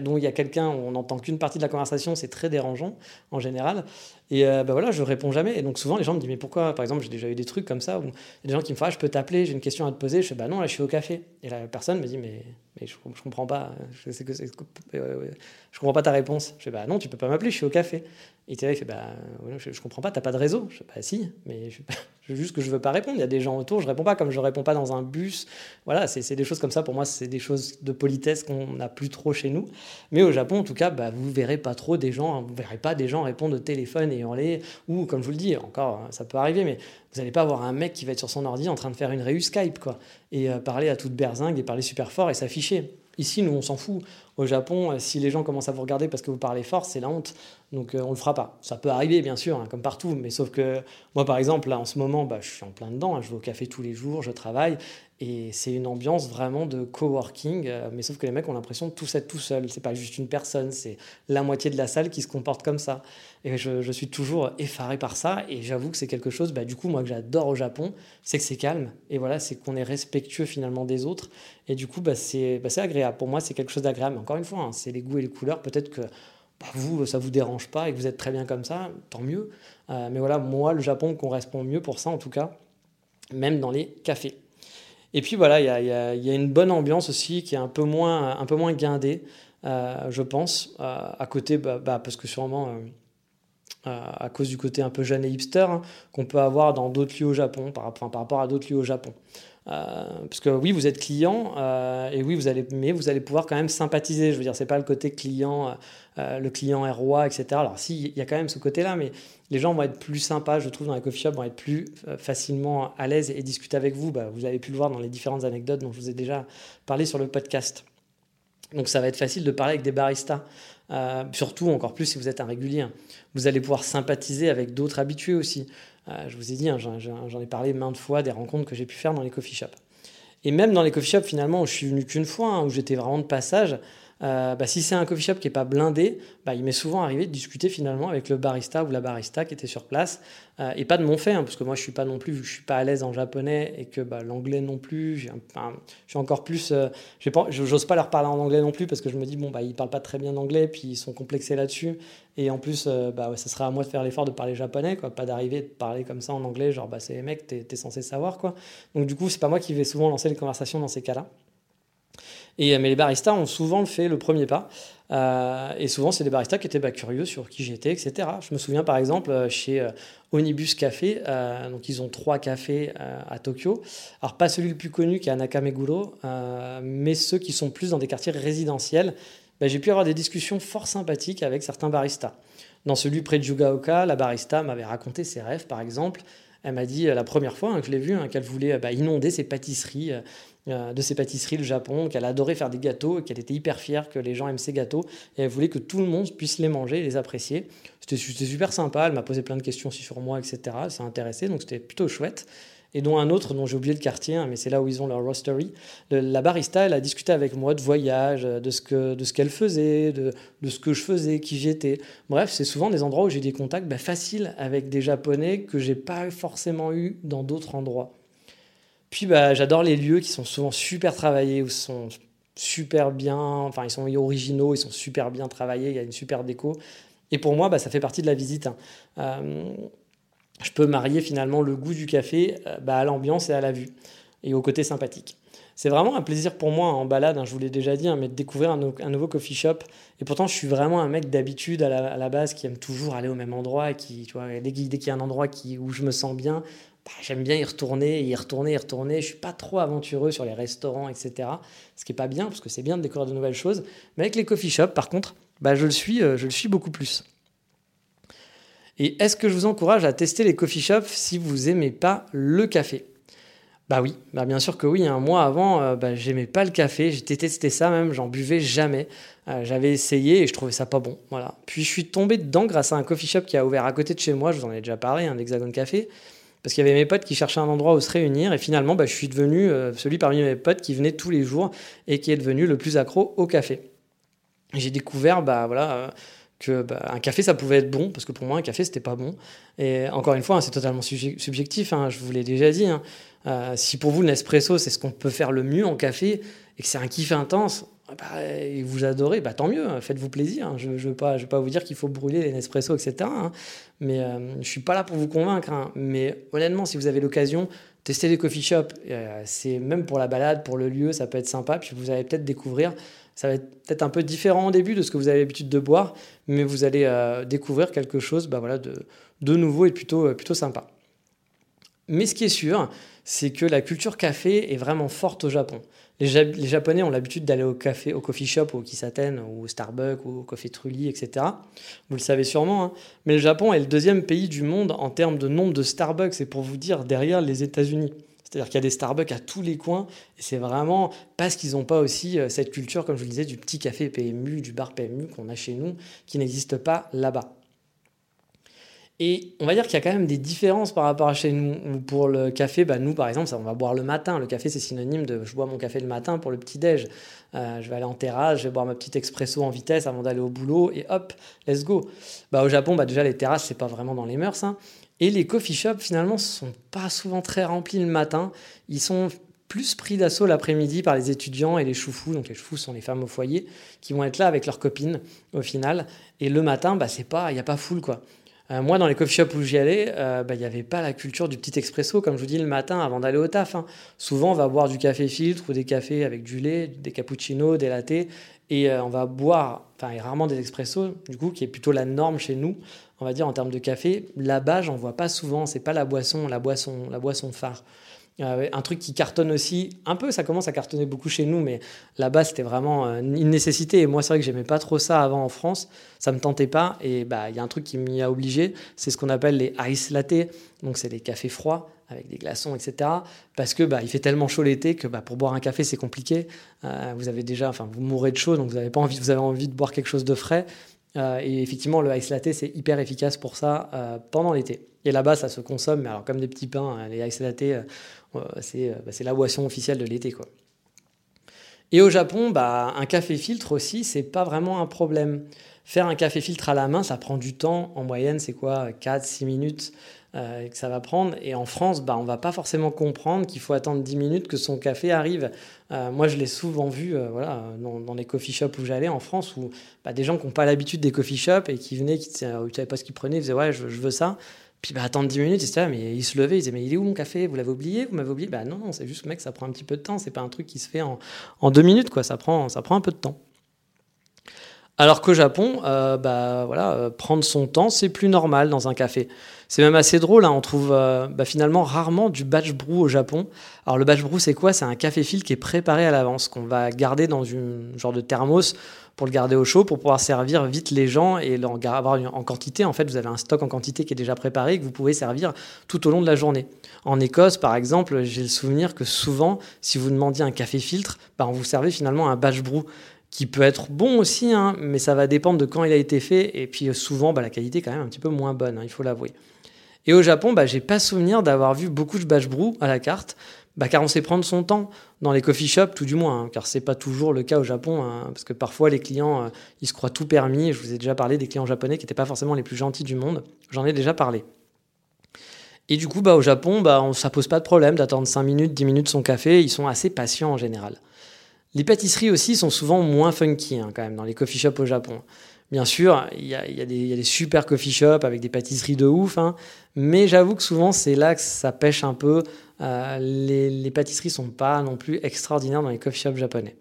dont il y a quelqu'un, on n'entend qu'une partie de la conversation, c'est très dérangeant en général. Et euh, bah voilà, je réponds jamais. Et donc souvent, les gens me disent, mais pourquoi Par exemple, j'ai déjà eu des trucs comme ça où il y a des gens qui me font, ah, je peux t'appeler, j'ai une question à te poser. Je fais, bah non, là, je suis au café. Et la personne me dit, mais, mais je, je comprends pas. Je, sais je comprends pas ta réponse. Je fais, bah non, tu peux pas m'appeler, je suis au café. Et il fait, bah je, je comprends pas, t'as pas de réseau. Je fais, bah si, mais juste que je veux pas répondre. Il y a des gens autour, je réponds pas comme je réponds pas dans un bus. Voilà, c'est des choses comme ça. Pour moi, c'est des choses de politesse qu'on n'a plus trop chez nous. Mais au Japon, en tout cas, bah, vous verrez pas trop des gens, vous verrez pas des gens répondre au téléphone et hurler ou comme je vous le dis, encore, ça peut arriver, mais vous n'allez pas avoir un mec qui va être sur son ordi en train de faire une réu Skype, quoi, et euh, parler à toute berzingue et parler super fort et s'afficher. Ici, nous, on s'en fout. Au Japon, euh, si les gens commencent à vous regarder parce que vous parlez fort, c'est la honte. Donc, euh, on le fera pas. Ça peut arriver, bien sûr, hein, comme partout. Mais sauf que moi, par exemple, là, en ce moment, bah, je suis en plein dedans. Hein. je vais au café tous les jours, je travaille. Et c'est une ambiance vraiment de coworking. mais sauf que les mecs ont l'impression de tous être tout seuls. C'est pas juste une personne, c'est la moitié de la salle qui se comporte comme ça. Et je, suis toujours effaré par ça. Et j'avoue que c'est quelque chose, bah, du coup, moi, que j'adore au Japon, c'est que c'est calme. Et voilà, c'est qu'on est respectueux finalement des autres. Et du coup, bah, c'est bah, agréable. Pour moi, c'est quelque chose d'agréable. Encore une fois, hein, c'est les goûts et les couleurs. Peut-être que bah, vous, ça vous dérange pas et que vous êtes très bien comme ça, tant mieux. Euh, mais voilà, moi, le Japon correspond mieux pour ça, en tout cas, même dans les cafés. Et puis voilà, il y a, une bonne ambiance aussi qui est un peu moins, guindée, euh, je pense, euh, à côté, bah, parce que sûrement à cause du côté un peu jeune et hipster hein, qu'on peut avoir dans d'autres lieux au Japon, par rapport à d'autres lieux au Japon. Euh, parce que oui, vous êtes client euh, et oui, vous allez, mais vous allez pouvoir quand même sympathiser. Je veux dire, c'est pas le côté client, euh, le client est roi, etc. Alors si, il y a quand même ce côté-là, mais les gens vont être plus sympas, je trouve, dans les coffee shops, vont être plus facilement à l'aise et discuter avec vous. Bah, vous avez pu le voir dans les différentes anecdotes dont je vous ai déjà parlé sur le podcast. Donc ça va être facile de parler avec des baristas. Surtout, encore plus si vous êtes un régulier. Vous allez pouvoir sympathiser avec d'autres habitués aussi. Euh, je vous ai dit, hein, j'en ai parlé maintes fois des rencontres que j'ai pu faire dans les coffee shops. Et même dans les coffee shops, finalement, où je suis venu qu'une fois, hein, où j'étais vraiment de passage, euh, bah, si c'est un coffee shop qui n'est pas blindé, bah, il m'est souvent arrivé de discuter finalement avec le barista ou la barista qui était sur place, euh, et pas de mon fait, hein, parce que moi je suis pas non plus, vu que je suis pas à l'aise en japonais et que bah, l'anglais non plus, je suis encore plus, euh, j'ose pas leur parler en anglais non plus parce que je me dis bon bah ils parlent pas très bien anglais, puis ils sont complexés là-dessus, et en plus bah ça serait à moi de faire l'effort de parler japonais, pas d'arriver de parler comme ça en anglais, genre bah c'est les mecs, t'es es censé savoir quoi. Donc du coup c'est pas moi qui vais souvent lancer les conversations dans ces cas-là. Euh, mais les baristas ont souvent fait le premier pas. Euh, et souvent, c'est des baristas qui étaient bah, curieux sur qui j'étais, etc. Je me souviens par exemple euh, chez Onibus Café, donc ils ont trois cafés à Tokyo. Alors, pas celui le plus connu qui est à Nakameguro, mais ceux qui sont plus dans des quartiers résidentiels. Bah, j'ai pu avoir des discussions fort sympathiques avec certains baristas. Dans celui près de Yugaoka, la barista m'avait raconté ses rêves, par exemple. Elle m'a dit la première fois hein, que je l'ai vue hein, qu'elle voulait bah, inonder ses pâtisseries euh, de ses pâtisseries, le Japon, qu'elle adorait faire des gâteaux, qu'elle était hyper fière que les gens aiment ses gâteaux, et elle voulait que tout le monde puisse les manger et les apprécier. C'était super sympa, elle m'a posé plein de questions aussi sur moi, etc. Ça s'est intéressé, donc c'était plutôt chouette. et dont un autre dont j'ai oublié le quartier, hein, mais c'est là où ils ont leur roastery. la barista, elle a discuté avec moi de voyage, de ce que de ce qu'elle faisait, de, de, ce que je faisais, qui j'étais. Bref, c'est souvent des endroits où j'ai des contacts bah, faciles avec des Japonais que j'ai pas forcément eu dans d'autres endroits. Puis bah, j'adore les lieux qui sont souvent super travaillés, où sont super bien, enfin ils sont originaux, ils sont super bien travaillés, il y a une super déco. Et pour moi, bah, ça fait partie de la visite. Hein. Euh, je peux marier finalement le goût du café euh, bah, à l'ambiance et à la vue, et au côté sympathique. C'est vraiment un plaisir pour moi en balade, hein, je vous l'ai déjà dit, hein, mais de découvrir un, nouveau coffee shop. Et pourtant, je suis vraiment un mec d'habitude à, la, base qui aime toujours aller au même endroit et qui, tu vois, dès qu'il y a un endroit qui, où je me sens bien, bah, j'aime bien y retourner, y retourner, y retourner. Je suis pas trop aventureux sur les restaurants, etc. Ce qui est pas bien, parce que c'est bien de découvrir de nouvelles choses. Mais avec les coffee shops, par contre, bah, je, le suis, euh, je le suis beaucoup plus. Et est-ce que je vous encourage à tester les coffee shops si vous aimez pas le café? Bah oui, bah bien sûr que oui. Un mois avant, euh, bah, j'aimais pas le café. J'ai testé ça même, j'en buvais jamais. Euh, j'avais essayé et je trouvais ça pas bon. Voilà. Puis je suis tombé dedans grâce à un coffee shop qui a ouvert à côté de chez moi. Je vous en ai déjà parlé, un Hexagon Café parce qu'il y avait mes potes qui cherchaient un endroit où se réunir et finalement bah, je suis devenu euh, celui parmi mes potes qui venait tous les jours et qui est devenu le plus accro au café. J'ai découvert bah, voilà, euh, que bah, un café ça pouvait être bon parce que pour moi un café c'était pas bon et encore une fois hein, c'est totalement subjectif hein, je vous l'ai déjà dit hein. euh, si pour vous le Nespresso c'est ce qu'on peut faire le mieux en café et que c'est un kiff intense bah, et vous adorez, bah, tant mieux, faites-vous plaisir. Je ne veux, pas, vous dire qu'il faut brûler les Nespresso, etc. Hein. Mais euh, je ne suis pas là pour vous convaincre. Hein. Mais honnêtement, si vous avez l'occasion, testez les coffee shops. Euh, c'est même pour la balade, pour le lieu, ça peut être sympa. Puis vous allez peut-être découvrir. Ça va être peut-être un peu différent au début de ce que vous avez l'habitude de boire, mais vous allez euh, découvrir quelque chose bah, voilà, de, de nouveau et plutôt, plutôt sympa. Mais ce qui est sûr, c'est que la culture café est vraiment forte au Japon. Les, Japonais ont l'habitude d'aller au café, au coffee shop, au Kisaten, ou au Starbucks, ou au Coffee Trulli, etc. Vous le savez sûrement. Hein. Mais le Japon est le deuxième pays du monde en termes de nombre de Starbucks. C'est pour vous dire derrière les États-Unis. C'est-à-dire qu'il y a des Starbucks à tous les coins. Et c'est vraiment parce qu'ils n'ont pas aussi euh, cette culture, comme je vous le disais, du petit café PMU, du bar PMU qu'on a chez nous, qui n'existe pas là-bas. Et on va dire qu'il y a quand même des différences par rapport à chez nous. Pour le café, bah nous par exemple, on va boire le matin. Le café, c'est synonyme de je bois mon café le matin pour le petit-déj. Euh, je vais aller en terrasse, je vais boire ma petite expresso en vitesse avant d'aller au boulot et hop, let's go. Bah, au Japon, bah, déjà les terrasses, c'est pas vraiment dans les mœurs. Hein. Et les coffee shops, finalement, sont pas souvent très remplis le matin. Ils sont plus pris d'assaut l'après-midi par les étudiants et les choufous. Donc les choufous sont les femmes au foyer qui vont être là avec leurs copines au final. Et le matin, c'est pas, il n'y a pas foule quoi. Euh, moi, dans les coffee shops où j'y allais, euh, bah, il n'y avait pas la culture du petit expresso, comme je vous dis, le matin avant d'aller au taf. Hein. Souvent, on va boire du café filtre ou des cafés avec du lait, des cappuccinos, des lattés, et euh, on va boire, enfin, rarement des expressos, du coup, qui est plutôt la norme chez nous, on va dire, en termes de café. Là-bas, j'en vois pas souvent, c'est pas la boisson, la boisson, la boisson phare. Euh, un truc qui cartonne aussi, un peu, ça commence à cartonner beaucoup chez nous, mais là-bas, c'était vraiment euh, une nécessité. Et moi, c'est vrai que j'aimais pas trop ça avant en France. Ça me tentait pas. Et bah, il y a un truc qui m'y a obligé. C'est ce qu'on appelle les ice latte. Donc, c'est des cafés froids avec des glaçons, etc. Parce que bah, il fait tellement chaud l'été que bah, pour boire un café, c'est compliqué. Euh, vous avez déjà, enfin, vous mourrez de chaud, donc vous avez pas envie, vous avez envie de boire quelque chose de frais. Et effectivement, le ice latte, c'est hyper efficace pour ça pendant l'été. Et là-bas, ça se consomme, mais alors comme des petits pains, hein, les ice latte, euh, euh, bah, c'est la boisson officielle de l'été. Et au Japon, bah, un café filtre aussi, c'est pas vraiment un problème. Faire un café filtre à la main, ça prend du temps. En moyenne, c'est quoi 4-6 minutes euh, que ça va prendre. Et en France, bah, on va pas forcément comprendre qu'il faut attendre 10 minutes que son café arrive. moi, je l'ai souvent vu voilà, dans, les coffee shops où j'allais en France, où bah, des gens qui n'ont pas l'habitude des coffee shops et qui venaient, qui ne savaient pas ce qu'ils prenaient, ils disaient Ouais, je, veux ça. Puis bah, attendre 10 minutes, etc. Mais il se levait, il disait Mais il est où mon café? Vous l'avez oublié? Vous m'avez oublié? Bah non, c'est juste, mec, ça prend un petit peu de temps. C'est pas un truc qui se fait en, en deux minutes, quoi. Ça prend, ça prend un peu de temps. Alors qu'au Japon, euh, bah, voilà, euh, prendre son temps, c'est plus normal dans un café. C'est même assez drôle, hein, on trouve euh, bah, finalement rarement du batch brew au Japon. Alors le batch brew, c'est quoi? C'est un café filtre qui est préparé à l'avance, qu'on va garder dans une genre de thermos pour le garder au chaud, pour pouvoir servir vite les gens et avoir en quantité. En fait, vous avez un stock en quantité qui est déjà préparé et que vous pouvez servir tout au long de la journée. En Écosse, par exemple, j'ai le souvenir que souvent, si vous demandiez un café filtre, bah, on vous servait finalement un batch brew qui peut être bon aussi, hein, mais ça va dépendre de quand il a été fait. Et puis souvent, bah, la qualité est quand même un petit peu moins bonne, hein, il faut l'avouer. Et au Japon, bah, j'ai pas souvenir d'avoir vu beaucoup de bash brew à la carte, bah, car on sait prendre son temps dans les coffee shops, tout du moins, hein, car c'est pas toujours le cas au Japon, hein, parce que parfois les clients, euh, ils se croient tout permis. Je vous ai déjà parlé des clients japonais qui n'étaient pas forcément les plus gentils du monde. J'en ai déjà parlé. Et du coup, bah, au Japon, bah, ça pose pas de problème d'attendre 5 minutes, 10 minutes son café. Ils sont assez patients en général. Les pâtisseries aussi sont souvent moins funky hein, quand même dans les coffee shops au Japon. Bien sûr, il y, a, des super coffee shops avec des pâtisseries de ouf, hein, mais j'avoue que souvent c'est là que ça pêche un peu. Euh, les, les, pâtisseries sont pas non plus extraordinaires dans les coffee shops japonais.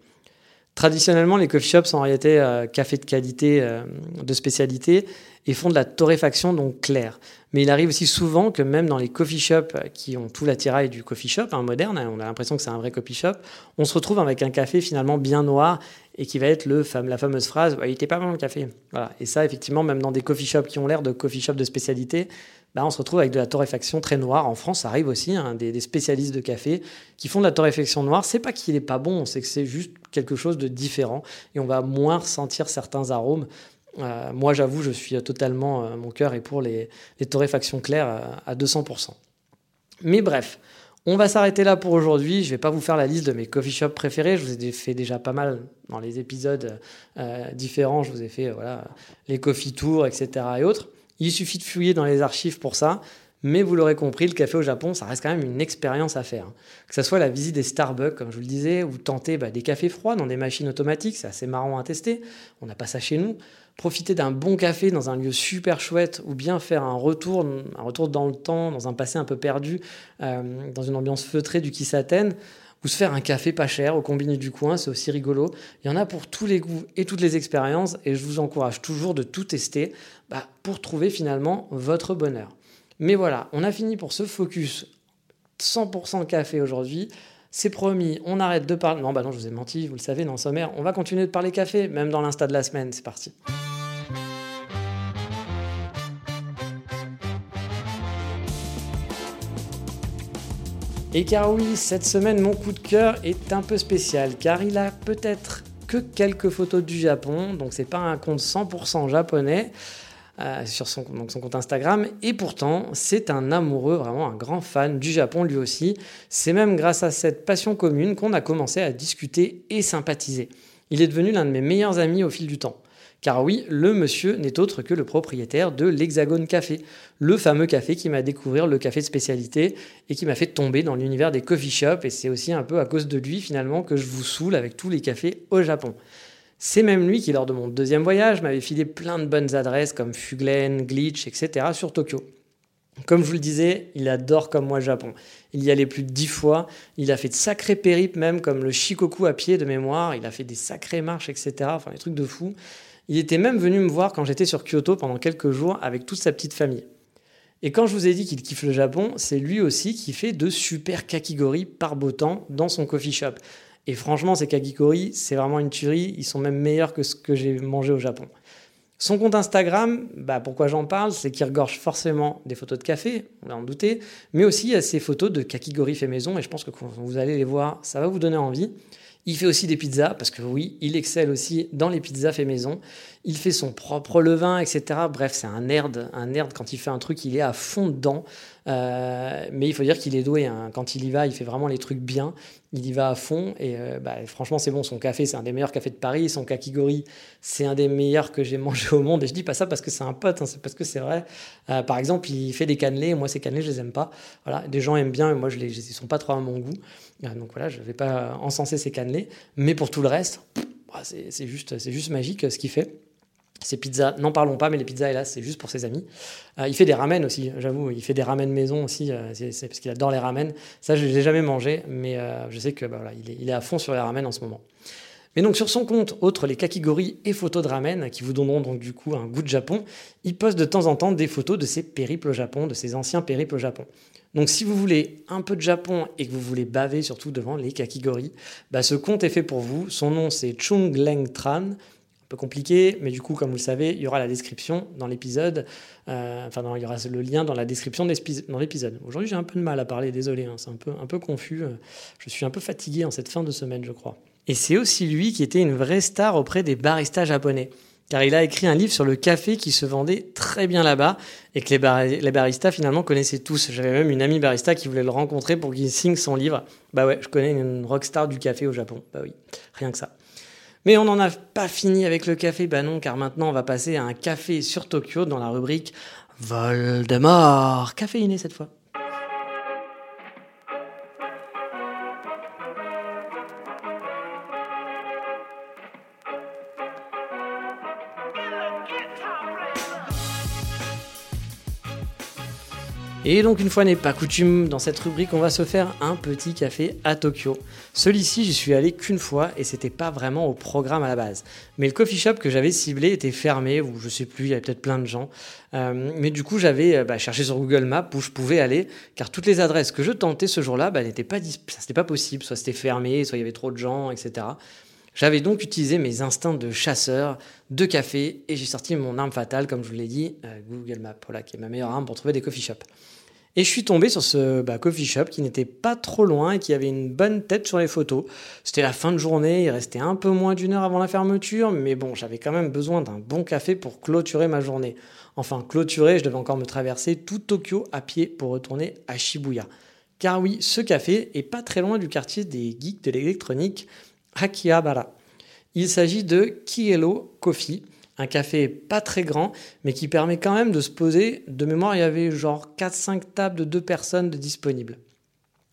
Traditionnellement, les coffee shops sont en réalité euh, cafés de qualité, euh, de spécialité, et font de la torréfaction donc claire. Mais il arrive aussi souvent que même dans les coffee shops qui ont tout l'attirail du coffee shop hein, moderne, hein, on a l'impression que c'est un vrai coffee shop, on se retrouve avec un café finalement bien noir et qui va être le la fameuse phrase il était pas bon le café. Voilà. Et ça, effectivement, même dans des coffee shops qui ont l'air de coffee shops de spécialité, bah, on se retrouve avec de la torréfaction très noire. En France, ça arrive aussi, hein, des, spécialistes de café qui font de la torréfaction noire. C'est pas qu'il est pas bon, c'est que c'est juste quelque chose de différent et on va moins ressentir certains arômes. Euh, moi, j'avoue, je suis totalement, euh, mon cœur est pour les, torréfactions claires euh, à 200%. Mais bref, on va s'arrêter là pour aujourd'hui. Je ne vais pas vous faire la liste de mes coffee shops préférés. Je vous ai fait déjà pas mal dans les épisodes différents. Je vous ai fait les coffee tours, etc. et autres. Il suffit de fouiller dans les archives pour ça. Mais vous l'aurez compris, le café au Japon, ça reste quand même une expérience à faire. Que ce soit la visite des Starbucks, comme je le disais, ou tenter bah, des cafés froids dans des machines automatiques, c'est assez marrant à tester. On n'a pas ça chez nous. Profiter d'un bon café dans un lieu super chouette, ou bien faire un retour, un retour dans le temps, dans un passé un peu perdu, euh, dans une ambiance feutrée du Kisaten ou se faire un café pas cher au combiné du coin, c'est aussi rigolo. Il y en a pour tous les goûts et toutes les expériences, et je vous encourage toujours de tout tester bah, pour trouver finalement votre bonheur. Mais voilà, on a fini pour ce focus 100% café aujourd'hui. C'est promis, on arrête de parler. Non, bah non, je vous ai menti, vous le savez, dans le sommaire. On va continuer de parler café, même dans l'insta de la semaine. C'est parti. Et car oui, cette semaine, mon coup de cœur est un peu spécial, car il a peut-être que quelques photos du Japon, donc c'est pas un compte 100% japonais. Euh, sur son, compte Instagram. Et pourtant, c'est un amoureux, vraiment un grand fan du Japon lui aussi. C'est même grâce à cette passion commune qu'on a commencé à discuter et sympathiser. Il est devenu l'un de mes meilleurs amis au fil du temps. Car oui, le monsieur n'est autre que le propriétaire de l'Hexagone Café, le fameux café qui m'a découvert le café de spécialité et qui m'a fait tomber dans l'univers des coffee shops. Et c'est aussi un peu à cause de lui finalement que je vous saoule avec tous les cafés au Japon. C'est même lui qui, lors de mon deuxième voyage, m'avait filé plein de bonnes adresses comme Fuglen, Glitch, etc. sur Tokyo. Comme je vous le disais, il adore comme moi le Japon. Il y allait plus de dix fois. Il a fait de sacrés périples, même comme le Shikoku à pied de mémoire. Il a fait des sacrées marches, etc. Enfin, des trucs de fou. Il était même venu me voir quand j'étais sur Kyoto pendant quelques jours avec toute sa petite famille. Et quand je vous ai dit qu'il kiffe le Japon, c'est lui aussi qui fait de super kakigori par beau temps dans son coffee shop. Et franchement, ces kakigori, c'est vraiment une tuerie. Ils sont même meilleurs que ce que j'ai mangé au Japon. Son compte Instagram, bah pourquoi j'en parle, c'est qu'il regorge forcément des photos de café, on va en douter, mais aussi a ces photos de kakigori fait maison, et je pense que quand vous allez les voir, ça va vous donner envie. Il fait aussi des pizzas, parce que oui, il excelle aussi dans les pizzas fait maison. Il fait son propre levain, etc. Bref, c'est un nerd. Un nerd, quand il fait un truc, il est à fond dedans. Euh, mais il faut dire qu'il est doué. Hein. Quand il y va, il fait vraiment les trucs bien. Il y va à fond. Et euh, bah, franchement, c'est bon. Son café, c'est un des meilleurs cafés de Paris. Son kakigori, c'est un des meilleurs que j'ai mangé au monde. Et je dis pas ça parce que c'est un pote, hein, c'est parce que c'est vrai. Euh, par exemple, il fait des cannelés. Moi, ces cannelés, je les aime pas. Voilà, des gens aiment bien, moi, je les, ils sont pas trop à mon goût. Donc voilà, je vais pas encenser ces cannelés. Mais pour tout le reste, bah, c'est juste, juste magique ce qu'il fait. Ces pizzas, n'en parlons pas, mais les pizzas, hélas, c'est juste pour ses amis. Euh, il fait des ramen aussi, j'avoue. Il fait des ramen maison aussi, euh, parce qu'il adore les ramen. Ça, je ne l'ai jamais mangé, mais euh, je sais que bah, voilà, il, est, il, est, à fond sur les ramen en ce moment. Mais donc sur son compte, outre les kakigori et photos de ramen, qui vous donneront donc du coup un goût de Japon, il poste de temps en temps des photos de ses périples au Japon, de ses anciens périples au Japon. Donc si vous voulez un peu de Japon et que vous voulez baver surtout devant les kakigori, bah, ce compte est fait pour vous. Son nom c'est Chung Leng Tran, un peu compliqué, mais du coup, comme vous le savez, il y aura la description dans l'épisode. Euh, enfin, il y aura le lien dans la description dans l'épisode. Aujourd'hui, j'ai un peu de mal à parler, désolé, hein, c'est un peu, un peu confus. Euh, je suis un peu fatigué en cette fin de semaine, je crois. Et c'est aussi lui qui était une vraie star auprès des baristas japonais. car il a écrit un livre sur le café qui se vendait très bien là-bas et que les, baristas finalement connaissaient tous. J'avais même une amie barista qui voulait le rencontrer pour qu'il signe son livre. Bah ouais, je connais une rockstar du café au Japon. Bah oui, rien que ça. Mais on n'en a pas fini avec le café, bah non, car maintenant on va passer à un café sur Tokyo dans la rubrique Voldemort, caféiné cette fois. Et donc une fois n'est pas coutume, dans cette rubrique, on va se faire un petit café à Tokyo. Celui-ci, j'y suis allé qu'une fois et c'était pas vraiment au programme à la base. Mais le coffee shop que j'avais ciblé était fermé, ou je sais plus, il y avait peut-être plein de gens. Euh, mais du coup, j'avais euh, bah, cherché sur Google Maps où je pouvais aller, car toutes les adresses que je tentais ce jour-là, bah, n'étaient pas, c'était pas possible. Soit c'était fermé, soit il y avait trop de gens, etc. J'avais donc utilisé mes instincts de chasseur, de café, et j'ai sorti mon arme fatale, comme je vous l'ai dit, euh, Google Maps, voilà, qui est ma meilleure arme pour trouver des coffee shops. Et je suis tombé sur ce bah, coffee shop qui n'était pas trop loin et qui avait une bonne tête sur les photos. C'était la fin de journée, il restait un peu moins d'une heure avant la fermeture, mais bon, j'avais quand même besoin d'un bon café pour clôturer ma journée. Enfin, clôturer, je devais encore me traverser tout Tokyo à pied pour retourner à Shibuya. Car oui, ce café est pas très loin du quartier des geeks de l'électronique, Akihabara. Il s'agit de Kielo Coffee un café pas très grand, mais qui permet quand même de se poser. De mémoire, il y avait genre 4-5 tables de deux personnes de disponibles.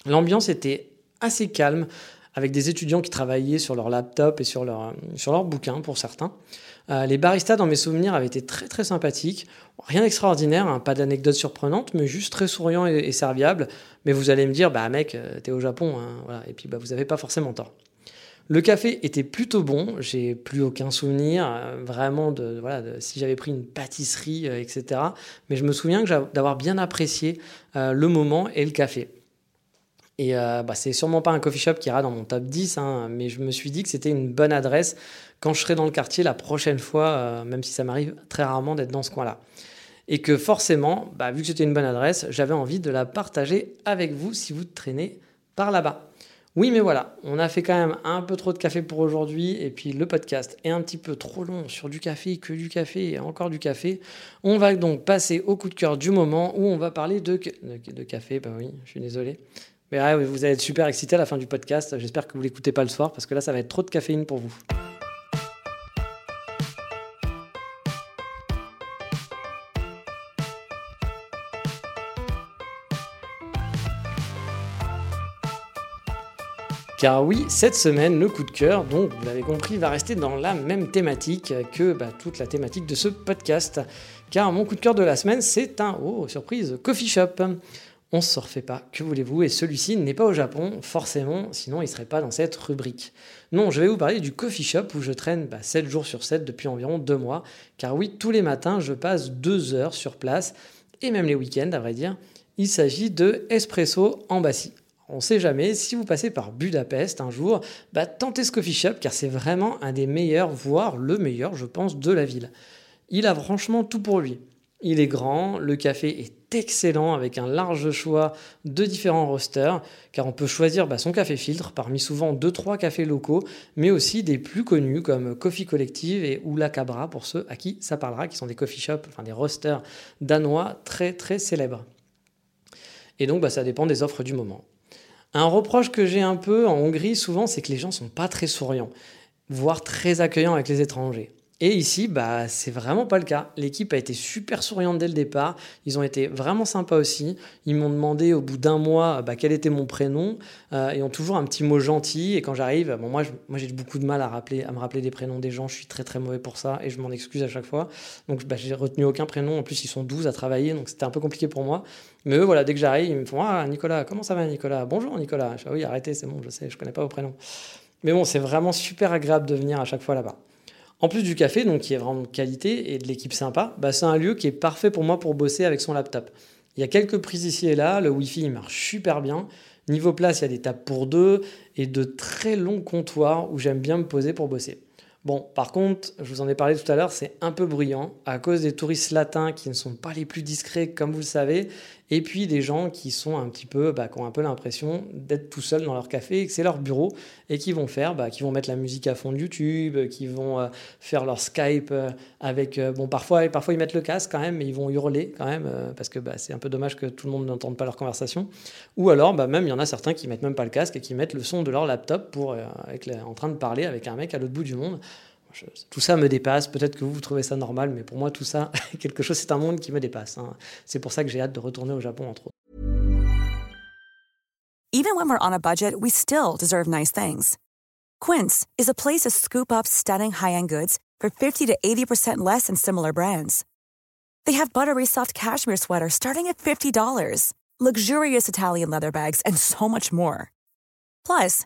L'ambiance était assez calme, avec des étudiants qui travaillaient sur leur laptop et sur leur, sur leur bouquin pour certains. Euh, les baristas, dans mes souvenirs, avaient été très très sympathiques. Rien d'extraordinaire, hein, pas d'anecdotes surprenantes, mais juste très souriants et, serviables. Mais vous allez me dire, bah mec, euh, t'es au Japon, hein, voilà. et puis bah, vous n'avez pas forcément tort. Le café était plutôt bon, j'ai plus aucun souvenir euh, vraiment de, voilà, si j'avais pris une pâtisserie, euh, etc. Mais je me souviens d'avoir bien apprécié euh, le moment et le café. Et bah, c'est sûrement pas un coffee shop qui ira dans mon top 10, hein, mais je me suis dit que c'était une bonne adresse quand je serai dans le quartier la prochaine fois, même si ça m'arrive très rarement d'être dans ce coin-là. Et que forcément, bah, vu que c'était une bonne adresse, j'avais envie de la partager avec vous si vous traînez par là-bas. Oui, mais voilà, on a fait quand même un peu trop de café pour aujourd'hui, et puis le podcast est un petit peu trop long sur du café, que du café et encore du café. On va donc passer au coup de cœur du moment où on va parler de, de, café. Bah oui, je suis désolé. Mais vous allez être super excité à la fin du podcast. J'espère que vous l'écoutez pas le soir, parce que là, ça va être trop de caféine pour vous. Car oui, cette semaine, le coup de cœur, donc vous l'avez compris, va rester dans la même thématique que bah, toute la thématique de ce podcast. Car mon coup de cœur de la semaine, c'est un, oh surprise, coffee shop. On ne se refait pas, que voulez-vous, et celui-ci n'est pas au Japon, forcément, sinon il ne serait pas dans cette rubrique. Non, je vais vous parler du coffee shop où je traîne 7 bah, jours sur 7 depuis environ 2 mois, car oui, tous les matins, je passe 2 heures sur place, et même les week-ends, à vrai dire. Il s'agit de Espresso Embassy. On ne sait jamais, si vous passez par Budapest un jour, bah, tentez ce coffee shop car c'est vraiment un des meilleurs, voire le meilleur, je pense, de la ville. Il a franchement tout pour lui. Il est grand, le café est excellent avec un large choix de différents rosters, car on peut choisir bah, son café filtre parmi souvent 2-3 cafés locaux, mais aussi des plus connus comme Coffee Collective et Oula Cabra pour ceux à qui ça parlera, qui sont des coffee shops, enfin des rosters danois très très célèbres. Et donc bah, ça dépend des offres du moment. Un reproche que j'ai un peu en Hongrie souvent, c'est que les gens sont pas très souriants, voire très accueillants avec les étrangers. Et ici, bah, c'est vraiment pas le cas. L'équipe a été super souriante dès le départ. Ils ont été vraiment sympas aussi. Ils m'ont demandé au bout d'un mois bah, quel était mon prénom euh, et ont toujours un petit mot gentil. Et quand j'arrive, bon, moi, moi j'ai beaucoup de mal à, rappeler, à me rappeler des prénoms des gens. Je suis très très mauvais pour ça et je m'en excuse à chaque fois. Donc, bah, j'ai retenu aucun prénom. En plus, ils sont 12 à travailler, donc c'était un peu compliqué pour moi. Mais eux, voilà, dès que j'arrive, ils me font Ah, Nicolas, comment ça va, Nicolas? Bonjour, Nicolas. Je dis, ah oui, arrêtez, c'est bon, je sais, je connais pas vos prénoms. Mais bon, c'est vraiment super agréable de venir à chaque fois là-bas. En plus du café, donc qui est vraiment de qualité et de l'équipe sympa, bah, c'est un lieu qui est parfait pour moi pour bosser avec son laptop. Il y a quelques prises ici et là, le Wi-Fi marche super bien. Niveau place, il y a des tables pour deux et de très longs comptoirs où j'aime bien me poser pour bosser. Bon, par contre, je vous en ai parlé tout à l'heure, c'est un peu bruyant à cause des touristes latins qui ne sont pas les plus discrets, comme vous le savez, et puis des gens qui sont un petit peu, bah, qui ont un peu l'impression d'être tout seuls dans leur café et que c'est leur bureau et qui vont faire, bah, qui vont mettre la musique à fond de YouTube, qui vont euh, faire leur Skype euh, avec, euh, bon, parfois, parfois ils mettent le casque quand même, mais ils vont hurler quand même parce que bah, c'est un peu dommage que tout le monde n'entende pas leur conversation. Ou alors, même il y en a certains qui mettent même pas le casque et qui mettent le son de leur laptop pour, avec en train de parler avec un mec à l'autre bout du monde tout ça me dépasse. Peut-être que vous, vous trouvez ça normal, mais pour moi, tout ça, quelque chose, c'est un monde qui me dépasse. Hein. C'est pour ça que j'ai hâte de retourner au Japon, entre autres. Even when we're on a budget, we still deserve nice things. Quince is a place to scoop up stunning high-end goods for 50 to 80% less than similar brands. They have buttery soft cashmere sweaters starting at $50, luxurious Italian leather bags, and so much more. Plus,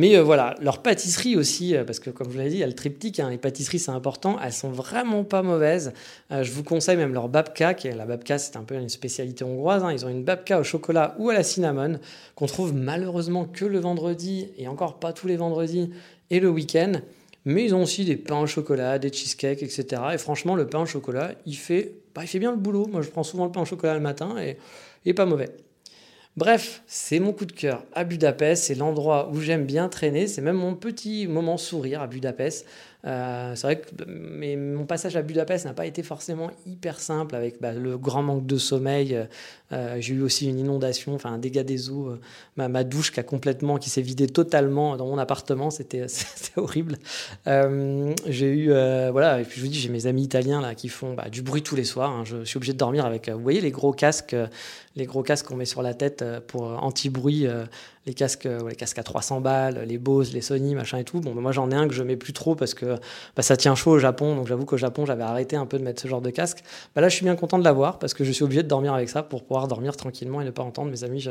Mais euh, voilà, leur pâtisserie aussi, euh, parce que comme je vous l'ai dit, il y a le triptyque, hein, les pâtisseries c'est important, elles sont vraiment pas mauvaises. Euh, je vous conseille même leur babka, qui est, la babka c'est un peu une spécialité hongroise, hein. ils ont une babka au chocolat ou à la cinnamon, qu'on trouve malheureusement que le vendredi, et encore pas tous les vendredis, et le week-end. Mais ils ont aussi des pains au chocolat, des cheesecakes, etc. Et franchement, le pain au chocolat, il fait, bah, il fait bien le boulot. Moi, je prends souvent le pain au chocolat le matin et, et pas mauvais. Bref, c'est mon coup de cœur à Budapest, c'est l'endroit où j'aime bien traîner, c'est même mon petit moment sourire à Budapest. Euh, c'est vrai que mais mon passage à Budapest n'a pas été forcément hyper simple avec bah, le grand manque de sommeil. Euh, j'ai eu aussi une inondation, enfin un dégât des eaux. Euh, ma, ma, douche qui a complètement, qui s'est vidée totalement dans mon appartement, c'était horrible. j'ai eu, voilà, et puis je vous dis, j'ai mes amis italiens là qui font bah, du bruit tous les soirs. Hein. Je suis obligé de dormir avec, vous voyez les gros casques, les gros casques qu'on met sur la tête pour anti-bruit les casques, euh, les casques à 300 balles, les Bose, les Sony, machin et tout. Bon, bah, moi j'en ai un que je mets plus trop parce que bah, ça tient chaud au Japon. Donc j'avoue qu'au Japon, j'avais arrêté un peu de mettre ce genre de casque. Bah, là, je suis bien content de l'avoir parce que je suis obligé de dormir avec ça pour pouvoir dormir tranquillement et ne pas entendre mes amis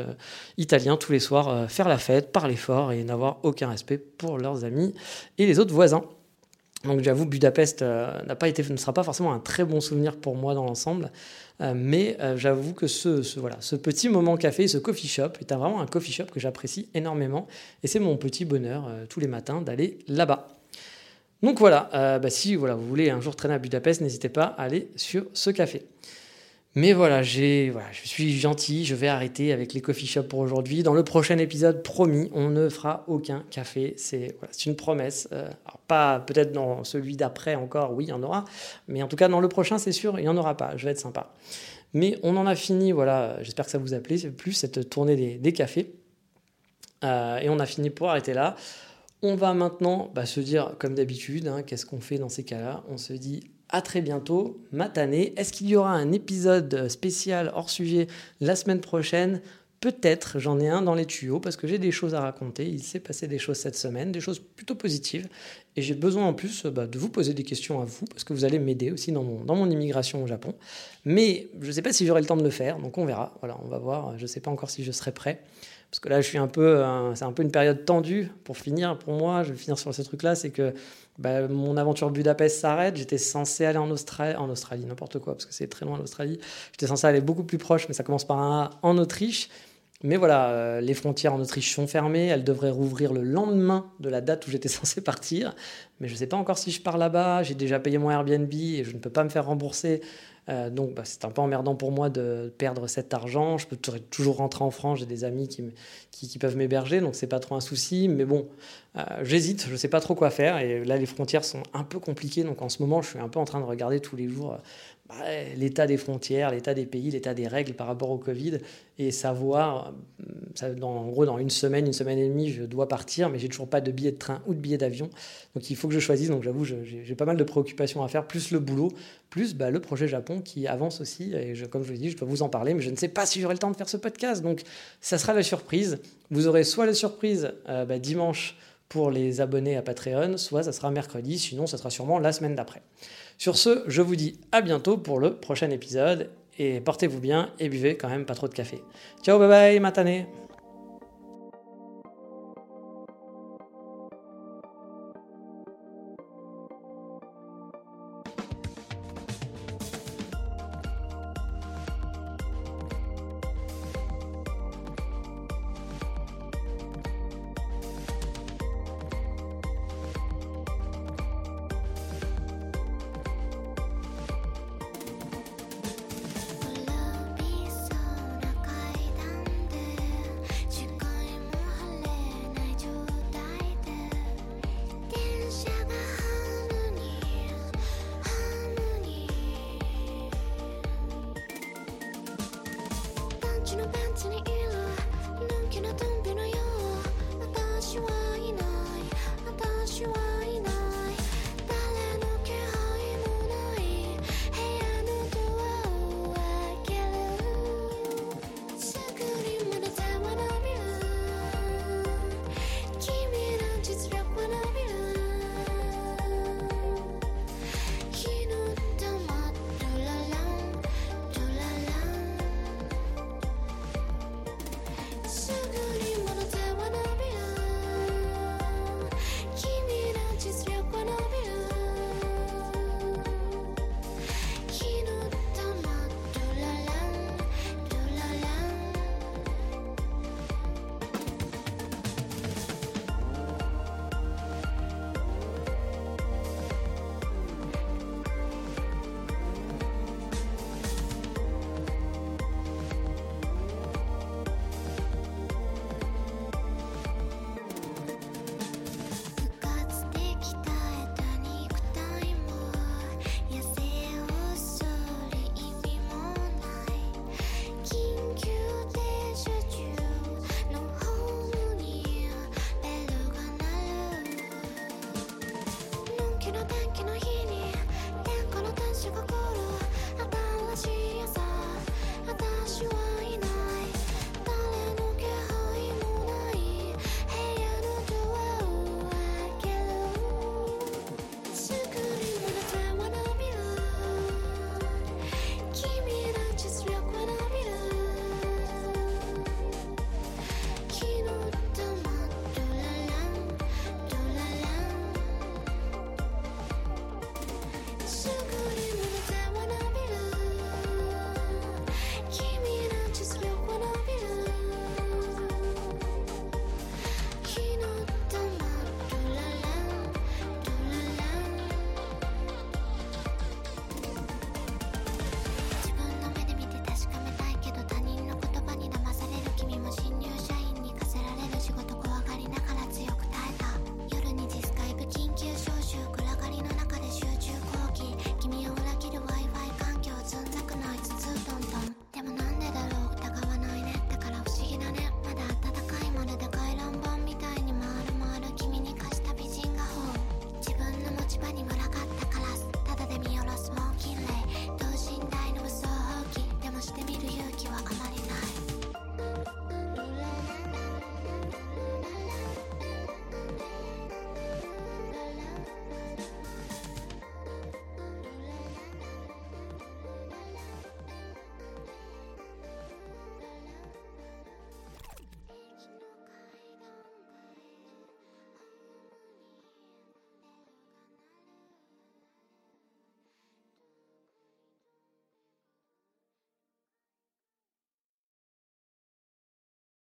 italiens tous les soirs euh, faire la fête, parler fort et n'avoir aucun respect pour leurs amis et les autres voisins. Donc j'avoue, Budapest euh, pas été, ne sera pas forcément un très bon souvenir pour moi dans l'ensemble, euh, mais euh, j'avoue que ce, voilà, ce petit moment café, ce coffee shop, est vraiment un coffee shop que j'apprécie énormément, et c'est mon petit bonheur tous les matins d'aller là-bas. Donc voilà, bah, si voilà, vous voulez un jour traîner à Budapest, n'hésitez pas à aller sur ce café. Mais voilà, j'ai, voilà, je suis gentil, je vais arrêter avec les coffee shops pour aujourd'hui. Dans le prochain épisode, promis, on ne fera aucun café. C'est une promesse. Euh, alors pas peut-être dans celui d'après encore, oui, il y en aura. Mais en tout cas, dans le prochain, c'est sûr, il n'y en aura pas. Je vais être sympa. Mais on en a fini, voilà, j'espère que ça vous a plu, plus cette tournée des, cafés. Euh, et on a fini pour arrêter là. On va maintenant bah, se dire, comme d'habitude, hein, qu'est-ce qu'on fait dans ces cas-là? On se dit à très bientôt, matané. Est-ce qu'il y aura un épisode spécial hors sujet la semaine prochaine? Peut-être, j'en ai un dans les tuyaux parce que j'ai des choses à raconter. Il s'est passé des choses cette semaine, des choses plutôt positives. Et j'ai besoin en plus bah, de vous poser des questions à vous parce que vous allez m'aider aussi dans mon, dans mon immigration au Japon. Mais je ne sais pas si j'aurai le temps de le faire, donc on verra. Voilà, on va voir. Je ne sais pas encore si je serai prêt. Parce que là, je suis un peu, c'est un peu une période tendue pour finir. Pour moi, je vais finir sur ce truc-là, c'est que bah, mon aventure Budapest s'arrête. J'étais censé aller en Australie, en Australie, n'importe quoi, parce que c'est très loin l'Australie. J'étais censé aller beaucoup plus proche, mais ça commence par un A en Autriche. Mais voilà, euh, les frontières en Autriche sont fermées. Elles devraient rouvrir le lendemain de la date où j'étais censé partir. Mais je ne sais pas encore si je pars là-bas. J'ai déjà payé mon Airbnb et je ne peux pas me faire rembourser. Euh, donc bah, c'est un peu emmerdant pour moi de perdre cet argent. Je peux toujours rentrer en France, j'ai des amis qui, qui, peuvent m'héberger, donc c'est pas trop un souci. Mais bon, euh, j'hésite, je sais pas trop quoi faire. Et là, les frontières sont un peu compliquées, donc en ce moment, je suis un peu en train de regarder tous les jours l'état des frontières, l'état des pays, l'état des règles par rapport au Covid et savoir, ça, dans, en gros, dans une semaine, une semaine et demie, je dois partir, mais j'ai toujours pas de billet de train ou de billet d'avion. Donc il faut que je choisisse. Donc j'avoue, j'ai pas mal de préoccupations à faire, plus le boulot, plus bah, le projet Japon qui avance aussi. Et comme je vous dit, je dois vous en parler, mais je ne sais pas si j'aurai le temps de faire ce podcast. Donc ça sera la surprise. Vous aurez soit la surprise euh, bah, dimanche pour les abonnés à Patreon, soit ça sera mercredi, sinon ça sera sûrement la semaine d'après. Sur ce, je vous dis à bientôt pour le prochain épisode et portez-vous bien et buvez quand même pas trop de café. Ciao, bye bye, matane